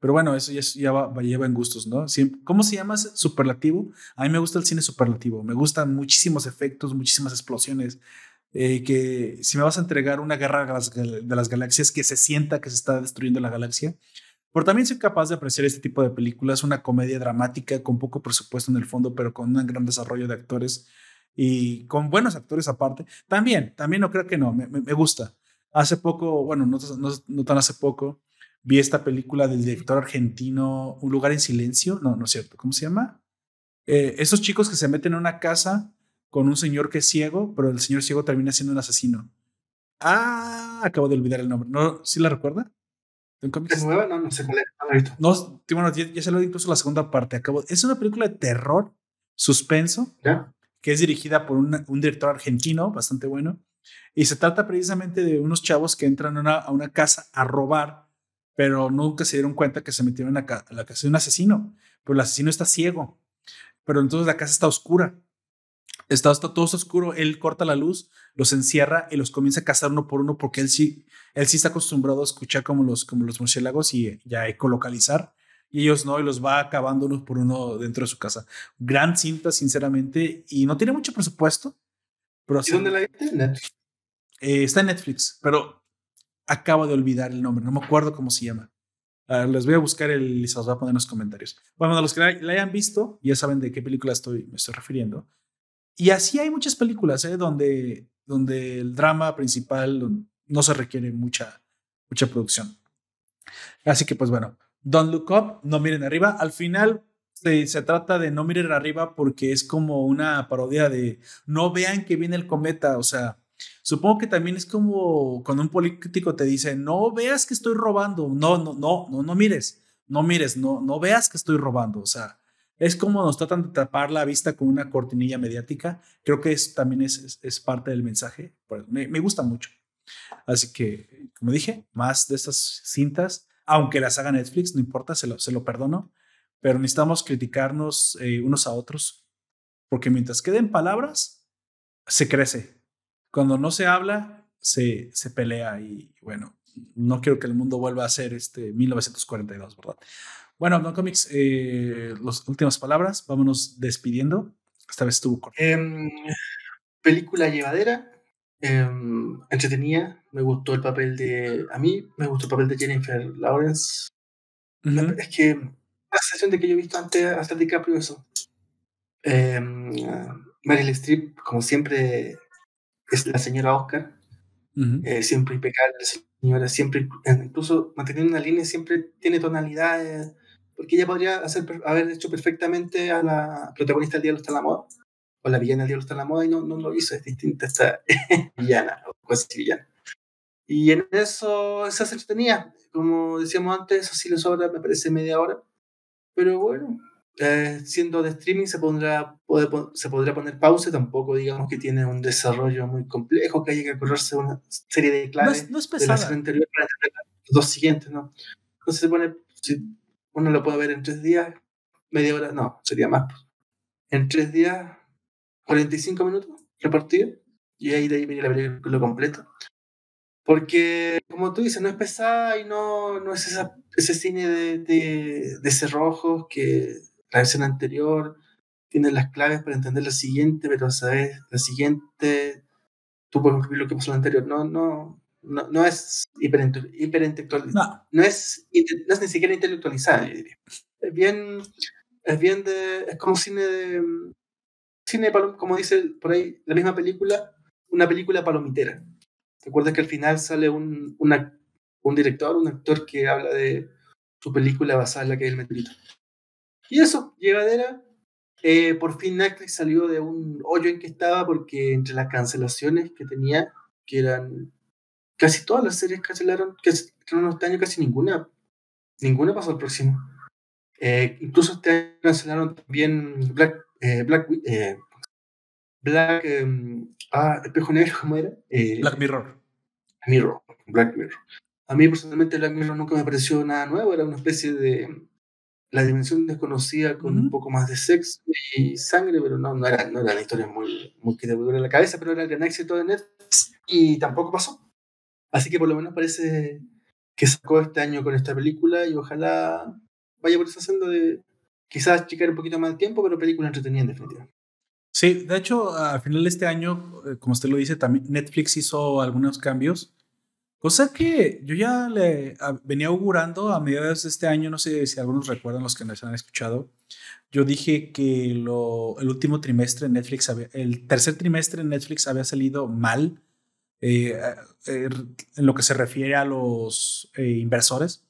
Pero bueno, eso ya, ya va, va, lleva en gustos, ¿no? ¿Cómo se llama superlativo? A mí me gusta el cine superlativo. Me gustan muchísimos efectos, muchísimas explosiones. Eh, que si me vas a entregar una guerra de las, de las, galaxias que se sienta que se está destruyendo la galaxia. Pero también soy capaz de apreciar este tipo de películas, una comedia dramática con poco presupuesto en el fondo, pero con un gran desarrollo de actores y con buenos actores aparte. También, también no creo que no, me, me gusta. Hace poco, bueno, no, no, no tan hace poco, vi esta película del director argentino, Un lugar en silencio, no, no es cierto, ¿cómo se llama? Eh, esos chicos que se meten en una casa con un señor que es ciego, pero el señor ciego termina siendo un asesino. Ah, acabo de olvidar el nombre. ¿No? ¿Sí la recuerda? ¿Es nueva? No, no sé cuál es. No, bueno, ya, ya se lo di incluso la segunda parte. Acabo, es una película de terror, suspenso, ¿Ya? que es dirigida por una, un director argentino bastante bueno. Y se trata precisamente de unos chavos que entran a una, a una casa a robar pero nunca se dieron cuenta que se metieron a la casa de un asesino, pero el asesino está ciego, pero entonces la casa está oscura, está, está todo oscuro, él corta la luz, los encierra y los comienza a cazar uno por uno porque él sí, él sí está acostumbrado a escuchar como los, como los murciélagos y ya ecolocalizar, y ellos no, y los va acabando uno por uno dentro de su casa. Gran cinta, sinceramente, y no tiene mucho presupuesto. Pero ¿Y dónde la viste? Eh, está en Netflix, pero acabo de olvidar el nombre, no me acuerdo cómo se llama. Uh, les voy a buscar el y se los voy a poner en los comentarios. Bueno, a los que la, la, hayan visto, ya saben de qué película estoy, me estoy refiriendo. Y así hay muchas películas ¿eh? donde, donde el drama principal no se requiere mucha, mucha producción. Así que, pues bueno, Don't Look Up, no miren arriba. Al final se, se, trata de no miren arriba porque es como una parodia de no vean que viene el cometa, o sea, Supongo que también es como cuando un político te dice, no veas que estoy robando, no, no, no, no, no mires, no mires, no, no veas que estoy robando. O sea, es como nos tratan de tapar la vista con una cortinilla mediática. Creo que es, también es, parte del mensaje. Me, gusta mucho. Así que, como dije, más de estas cintas, aunque las haga Netflix, no importa, se lo, se lo perdono, pero necesitamos criticarnos eh, unos a otros, porque mientras queden palabras, se crece, cuando no se habla, se, se pelea y bueno, no quiero que el mundo vuelva a ser este 1942, ¿verdad? Bueno, No Comics, eh, las últimas palabras, vámonos despidiendo. Esta vez estuvo corto. Eh, película llevadera, eh, entretenida, me gustó el papel de, a mí me gustó el papel de Jennifer Lawrence. Uh -huh. Es que la sensación de que yo he visto antes hasta DiCaprio eso. Eh, Meryl Streep, como siempre, es la señora Oscar, uh -huh. eh, siempre impecable, la señora siempre, incluso manteniendo una línea, siempre tiene tonalidades, porque ella podría hacer, haber hecho perfectamente a la protagonista del Diablo está en la moda, o la villana del diablo está en la moda y no, no lo hizo, es distinta esta (laughs) villana, o casi villana. Y en eso, esa se tenía, como decíamos antes, así le sobra, me parece media hora, pero bueno, eh, siendo de streaming se, pondrá, se podrá poner pausa, tampoco digamos que tiene un desarrollo muy complejo, que haya que acordarse una serie de claves no es, de la serie anterior para los dos siguientes, ¿no? Entonces se pone, si uno lo puede ver en tres días, media hora, no, sería más. Pues. En tres días, 45 minutos repartido, y ahí de ahí viene la película completa. Porque, como tú dices, no es pesada y no, no es esa, ese cine de, de, de cerrojos que la versión anterior tiene las claves para entender la siguiente, pero sabes, la siguiente, tú puedes escribir lo que pasó en la anterior. No, no, no, no es hiperintelectual. No. No, es, no es ni siquiera intelectualizada, Es bien, es bien de, es como cine de, cine, como dice por ahí, la misma película, una película palomitera. ¿Te acuerdas que al final sale un, una, un director, un actor que habla de su película basada en la que es el meteorito? Y eso, llevadera. Eh, por fin Netflix salió de un hoyo en que estaba porque entre las cancelaciones que tenía, que eran casi todas las series cancelaron, que en este año casi ninguna, ninguna pasó al próximo. Eh, incluso este año cancelaron también Black, eh, Black, eh, Black, em, ah, Espejo Negro, (laughs) ¿cómo era? Black Mirror. Mirror, Black Mirror. A mí personalmente Black Mirror nunca me pareció nada nuevo, era una especie de la dimensión desconocida con un poco más de sexo y sangre, pero no, no, era, no eran historias muy, muy que te en la cabeza, pero era el gran éxito de Netflix y tampoco pasó. Así que por lo menos parece que sacó este año con esta película y ojalá vaya por esa senda de quizás chicar un poquito más de tiempo, pero película entretenida en definitiva. Sí, de hecho, al final de este año, eh, como usted lo dice, también Netflix hizo algunos cambios Cosa que yo ya le venía augurando a mediados de este año, no sé si algunos recuerdan los que nos han escuchado. Yo dije que lo, el último trimestre Netflix, el tercer trimestre Netflix había salido mal eh, eh, en lo que se refiere a los eh, inversores.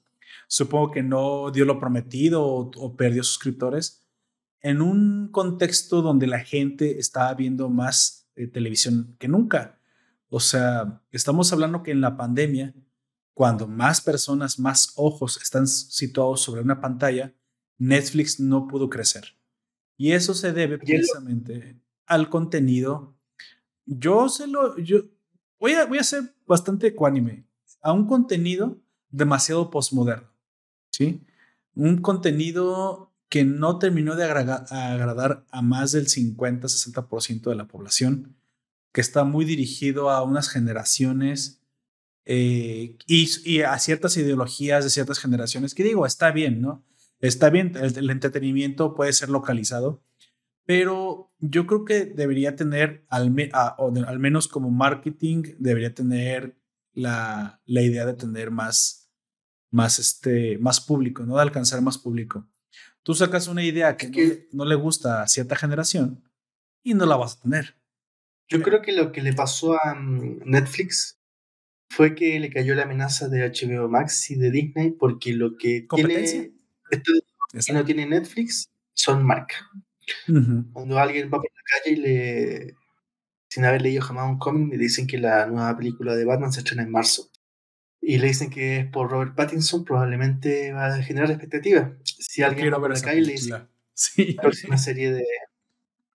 Supongo que no dio lo prometido o perdió suscriptores en un contexto donde la gente estaba viendo más televisión que nunca. O sea, estamos hablando que en la pandemia, cuando más personas, más ojos están situados sobre una pantalla, Netflix no pudo crecer. Y eso se debe precisamente al contenido. Yo se lo, yo voy a, voy a ser bastante ecuánime a un contenido demasiado postmoderno, ¿sí? Un contenido que no terminó de agradar a más del 50-60% de la población que está muy dirigido a unas generaciones eh, y, a ciertas ideologías de ciertas generaciones, que digo, está bien, ¿no? Está bien, el, entretenimiento puede ser localizado, pero yo creo que debería tener, al, al menos como marketing, debería tener la, la idea de tener más, más, este, más público, ¿no? De alcanzar más público. Tú sacas una idea que no le gusta a cierta generación y no la vas a tener. Yo creo que lo que le pasó a mm, Netflix fue que le cayó la amenaza de HBO Max y de Disney porque lo que tiene y no tiene Netflix son marcas. Cuando alguien va por la calle y le sin haber leído jamás un cómic le dicen que la nueva película de Batman se estrena en marzo. Y le dicen que es por Robert Pattinson probablemente va a generar expectativas. Si alguien va por la calle y le dice la próxima serie de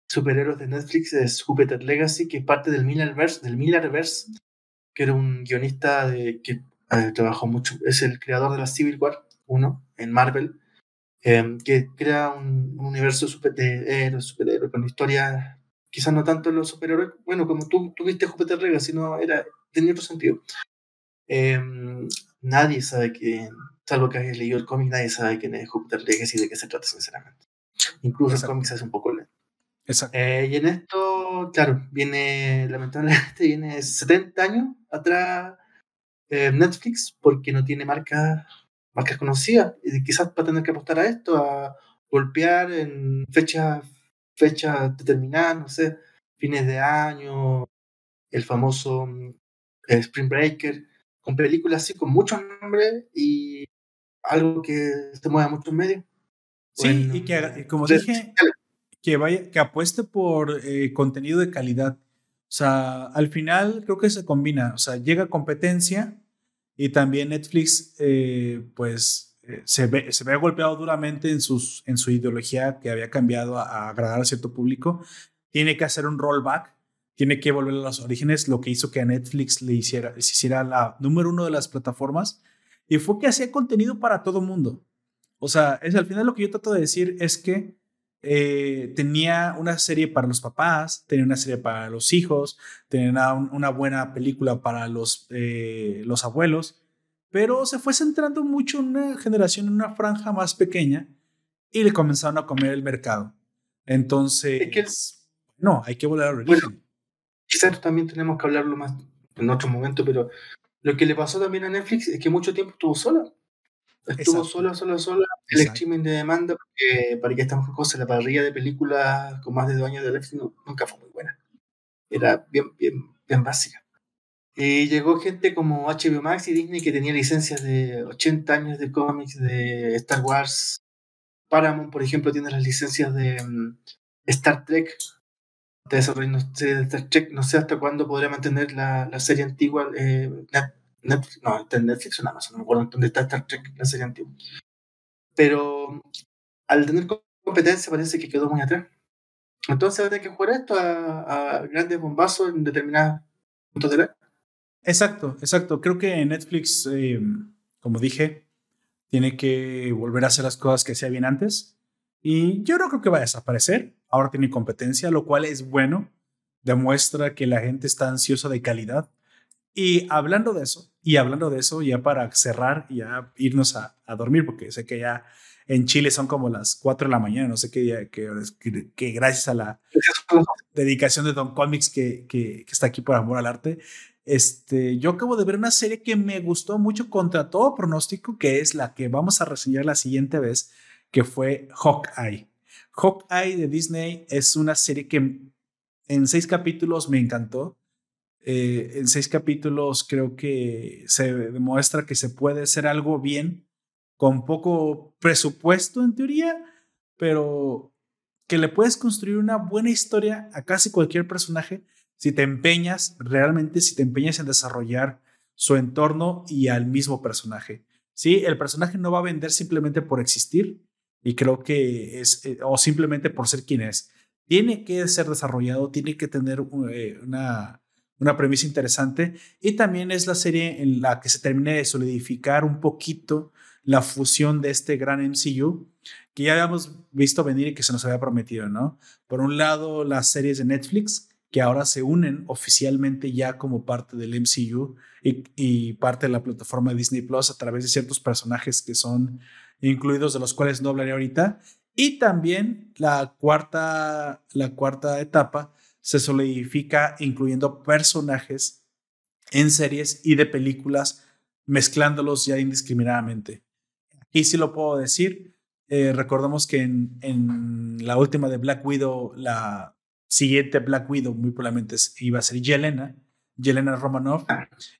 superhéroes de Netflix es Jupiter Legacy, que es parte del Millerverse, del Millerverse, que era un guionista de, que eh, trabajó mucho, es el creador de la Civil War 1 en Marvel, em, que crea un, universo super, de héroes, superhéroes, con historias, quizás no tanto los superhéroes, bueno, como tú tuviste Jupiter Legacy, no era, tenía otro sentido. Em, nadie sabe que, salvo que hayas leído el cómic, nadie sabe quién es Jupiter Legacy y de qué se trata, sinceramente. Incluso el cómic se hace un poco lento. Eh, y en esto, claro, viene, lamentablemente, viene 70 años atrás eh, Netflix porque no tiene marcas marcas conocidas. Y quizás va a tener que apostar a esto, a golpear en fechas fecha determinadas, no sé, fines de año, el famoso eh, Spring Breaker, con películas así con muchos nombres y algo que se mueva mucho en medio. Sí, y que, como dije, que vaya, que apueste por eh, contenido de calidad. O sea, al final creo que se combina. O sea, llega competencia y también Netflix, eh, pues, eh, se, ve, se ve golpeado duramente en, sus, en su ideología que había cambiado a, agradar a cierto público. Tiene que hacer un rollback tiene que volver a los orígenes, lo que hizo que a Netflix le hiciera, se hiciera la número uno de las plataformas, y fue que hacía contenido para todo mundo. O sea, es al final lo que yo trato de decir es que eh, tenía una serie para los papás, tenía una serie para los hijos, tenía una, buena película para los, eh, los abuelos, pero se fue centrando mucho en una generación, en una franja más pequeña, y le comenzaron a comer el mercado. Entonces, no, hay que volver a origen quizás también tenemos que hablarlo más en otro momento, pero lo que le pasó también a Netflix es que mucho tiempo estuvo sola. Estuvo sola, sola, sola. El streaming de demanda, porque para que estas cosas, la parrilla de películas con más de dos años de Netflix nunca fue muy buena. Era bien, bien, bien básica. Y llegó gente como HBO Max y Disney que tenía licencias de 80 años de cómics, de Star Wars. Paramount, por ejemplo, tiene las licencias de mm, Star Trek, de desarrollo no sé, no sé hasta cuándo podría mantener la, la serie antigua, eh, Netflix, no, está en Netflix o en Amazon, no me acuerdo dónde está Star Trek, la serie antigua. Pero al tener competencia parece que quedó muy atrás. Entonces hay que jugar esto a, a grandes bombazos en determinados puntos de la. Exacto, exacto. Creo que Netflix, eh, como dije, tiene que volver a hacer las cosas que hacía bien antes. Y yo no creo que vaya a desaparecer ahora tiene competencia, lo cual es bueno, demuestra que la gente está ansiosa de calidad. Y hablando de eso, y hablando de eso, ya para cerrar ya irnos a, dormir, porque sé que ya en Chile son como las 4 de la mañana, no sé qué día, que, que, gracias a la dedicación de Don Comics que, que, está aquí por amor al arte, este, yo acabo de ver una serie que me gustó mucho contra todo pronóstico, que es la que vamos a reseñar la siguiente vez, que fue Hawkeye. Hawkeye de Disney es una serie que en seis capítulos me encantó. Eh, en seis capítulos creo que se demuestra que se puede hacer algo bien con poco presupuesto en teoría, pero que le puedes construir una buena historia a casi cualquier personaje si te empeñas, realmente si te empeñas en desarrollar su entorno y al mismo personaje. Sí, el personaje no va a vender simplemente por existir, y creo que es, eh, o simplemente por ser quien es, tiene que ser desarrollado, tiene que tener eh, una, una premisa interesante y también es la serie en la que se termina de solidificar un poquito la fusión de este gran MCU que ya habíamos visto venir y que se nos había prometido, ¿no? Por un lado, las series de Netflix que ahora se unen oficialmente ya como parte del MCU y, parte de la plataforma Disney Plus a través de ciertos personajes que son incluidos de los cuales no hablaré ahorita. Y también la cuarta, la cuarta etapa se solidifica incluyendo personajes en series y de películas, mezclándolos ya indiscriminadamente. Y si lo puedo decir, eh, recordemos que en, en, la última de Black Widow, la siguiente Black Widow muy probablemente iba a ser Yelena, Yelena Romanov,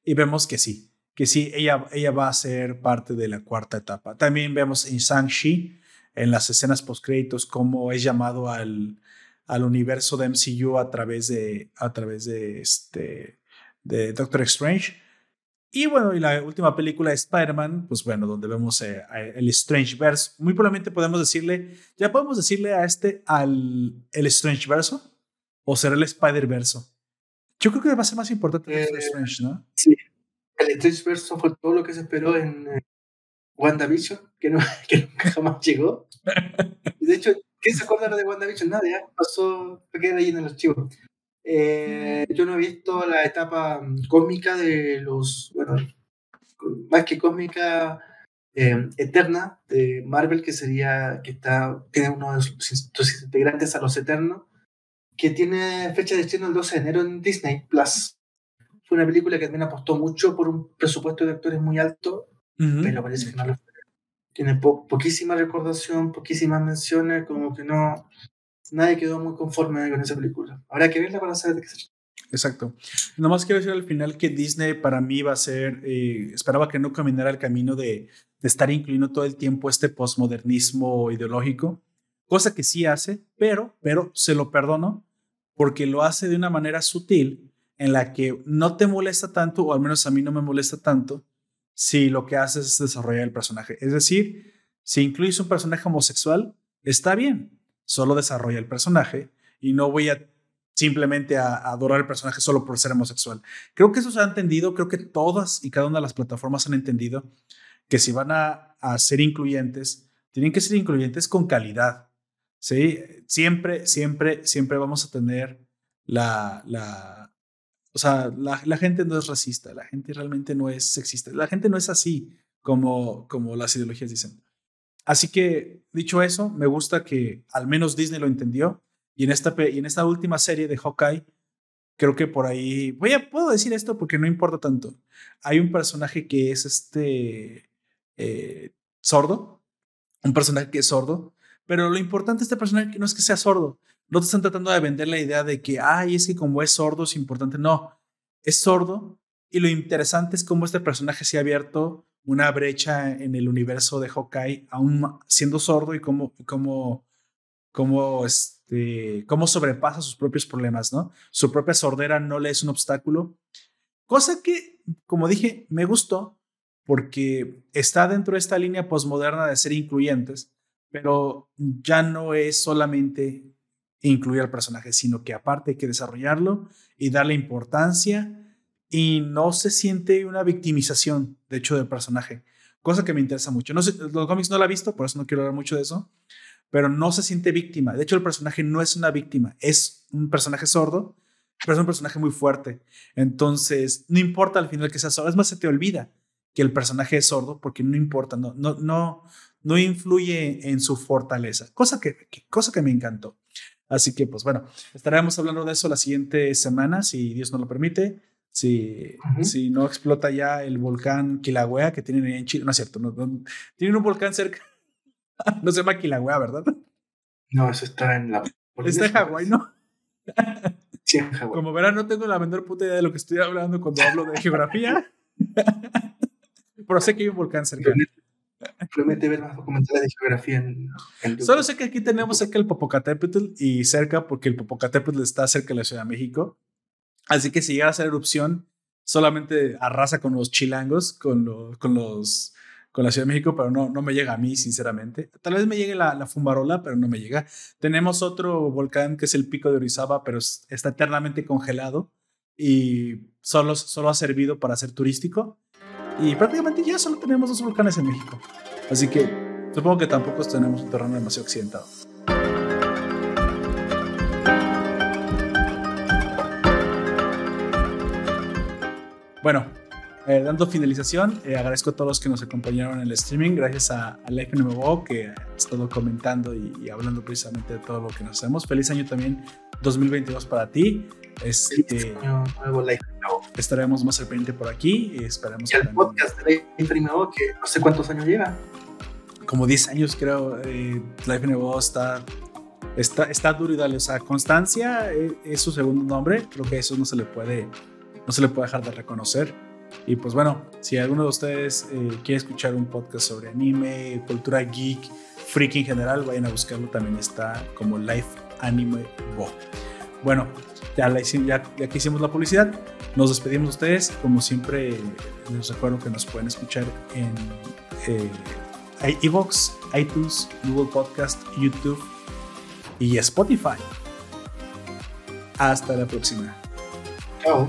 y vemos que sí, que sí, ella, ella va a ser parte de la cuarta etapa. También vemos en Shang-Chi, en las escenas postcréditos, cómo es llamado al, al universo de MCU a través de, a través de, este, de Doctor Strange. Y bueno, y la última película de Spider-Man, pues bueno, donde vemos eh, el Strange Verse. Muy probablemente podemos decirle, ya podemos decirle a este al el Strange Verso o será el Spider Verso. Yo creo que va a ser más importante el eh, Strange, ¿no? Sí, el Strange Verso fue todo lo que se esperó en eh, WandaVision, que, no, (laughs) que nunca jamás llegó. De hecho, ¿quién se acuerda de WandaVision? Nadie, ¿eh? pasó, me quedé ahí en el archivo. Eh, yo no he visto la etapa mm, cósmica de los, bueno, más que cósmica, eterna de Marvel, que sería, que está, tiene uno de sus, integrantes a los Eternos, que tiene fecha de estreno el 12 de enero en Disney Plus. Fue una película que también apostó mucho por un presupuesto de actores muy alto, pero parece que no lo Tiene poquísima recordación, poquísimas menciones, como que no. Nadie quedó muy conforme con esa película. Habrá que verla para saber de qué se Exacto. Nomás quiero decir al final que Disney para mí va a ser, eh, esperaba que no caminara el camino de, estar incluyendo todo el tiempo este postmodernismo ideológico, cosa que sí hace, pero, pero se lo perdono porque lo hace de una manera sutil en la que no te molesta tanto, o al menos a mí no me molesta tanto, si lo que haces es desarrollar el personaje. Es decir, si incluyes un personaje homosexual, está bien, solo desarrolla el personaje y no voy a simplemente a, adorar el personaje solo por ser homosexual. Creo que eso se ha entendido, creo que todas y cada una de las plataformas han entendido que si van a, a ser incluyentes, tienen que ser incluyentes con calidad. ¿sí? Siempre, siempre, siempre vamos a tener la, la o sea, la, gente no es racista, la gente realmente no es sexista, la gente no es así como, como las ideologías dicen. Así que, dicho eso, me gusta que al menos Disney lo entendió y en esta, y en esta última serie de Hawkeye, creo que por ahí, voy a, puedo decir esto porque no importa tanto. Hay un personaje que es este eh, sordo, un personaje que es sordo, pero lo importante de este personaje no es que sea sordo. No te están tratando de vender la idea de que, ay, es que como es sordo es importante. No, es sordo y lo interesante es cómo este personaje se ha abierto una brecha en el universo de Hawkeye, aún siendo sordo y cómo, cómo, cómo, este, cómo sobrepasa sus propios problemas, ¿no? Su propia sordera no le es un obstáculo. Cosa que, como dije, me gustó porque está dentro de esta línea postmoderna de ser incluyentes, pero ya no es solamente incluir al personaje, sino que aparte hay que desarrollarlo y darle importancia y no se siente una victimización, de hecho, del personaje, cosa que me interesa mucho. No sé, los cómics no la he visto, por eso no quiero hablar mucho de eso, pero no se siente víctima. De hecho, el personaje no es una víctima, es un personaje sordo, pero es un personaje muy fuerte. Entonces, no importa al final que sea sordo, es más, se te olvida que el personaje es sordo porque no importa, no, no, no, no influye en su fortaleza, cosa que, cosa que me encantó. Así que, pues bueno, estaremos hablando de eso la siguiente semana, si Dios nos lo permite. Si, si no explota ya el volcán Kilauea que tienen ahí en Chile. No es cierto, no, tienen un volcán cerca. (laughs) no se llama Kilauea, ¿verdad? No, eso está en la. Está en Hawái, ¿no? sí, en Hawái. Como verán, no tengo la menor puta idea de lo que estoy hablando cuando hablo de geografía. (laughs) Pero sé que hay un volcán cerca. Promete ver más documentales de geografía en, en Solo sé que aquí tenemos cerca el Popocatépetl y cerca porque el Popocatépetl está cerca de la Ciudad de México. Así que si llega a hacer erupción, solamente arrasa con los chilangos, con, con los con la Ciudad de México, pero no, no me llega a mí, sinceramente. Tal vez me llegue la, la fumarola, pero no me llega. Tenemos otro volcán que es el Pico de Orizaba, pero está eternamente congelado y solo, solo ha servido para ser turístico. Y prácticamente ya solo tenemos dos volcanes en México. Así que supongo que tampoco tenemos un terreno demasiado accidentado. Bueno, eh, dando finalización, eh, agradezco a todos los que nos acompañaron en el streaming. Gracias a, a que ha estado comentando y, hablando precisamente de todo lo que nos hacemos. Feliz año también 2022 para ti. Este, nuevo Life Estaremos más al pendiente por aquí y esperemos. Y el podcast de Life NMO, que no sé cuántos años lleva. Como 10 años, creo. Eh, Life NMO está está, está duro y dale. O sea, Constancia eh, es su segundo nombre. Creo que eso no se le puede no se le puede dejar de reconocer. Y pues bueno, si alguno de ustedes eh, quiere escuchar un podcast sobre anime, cultura geek, freak en general, vayan a buscarlo. También está como Life Anime Bo. Bueno, ya, ya, ya, que hicimos la publicidad, nos despedimos de ustedes. Como siempre, les recuerdo que nos pueden escuchar en eh, iVoox, iTunes, Google Podcast, YouTube y Spotify. Hasta la próxima. Chao.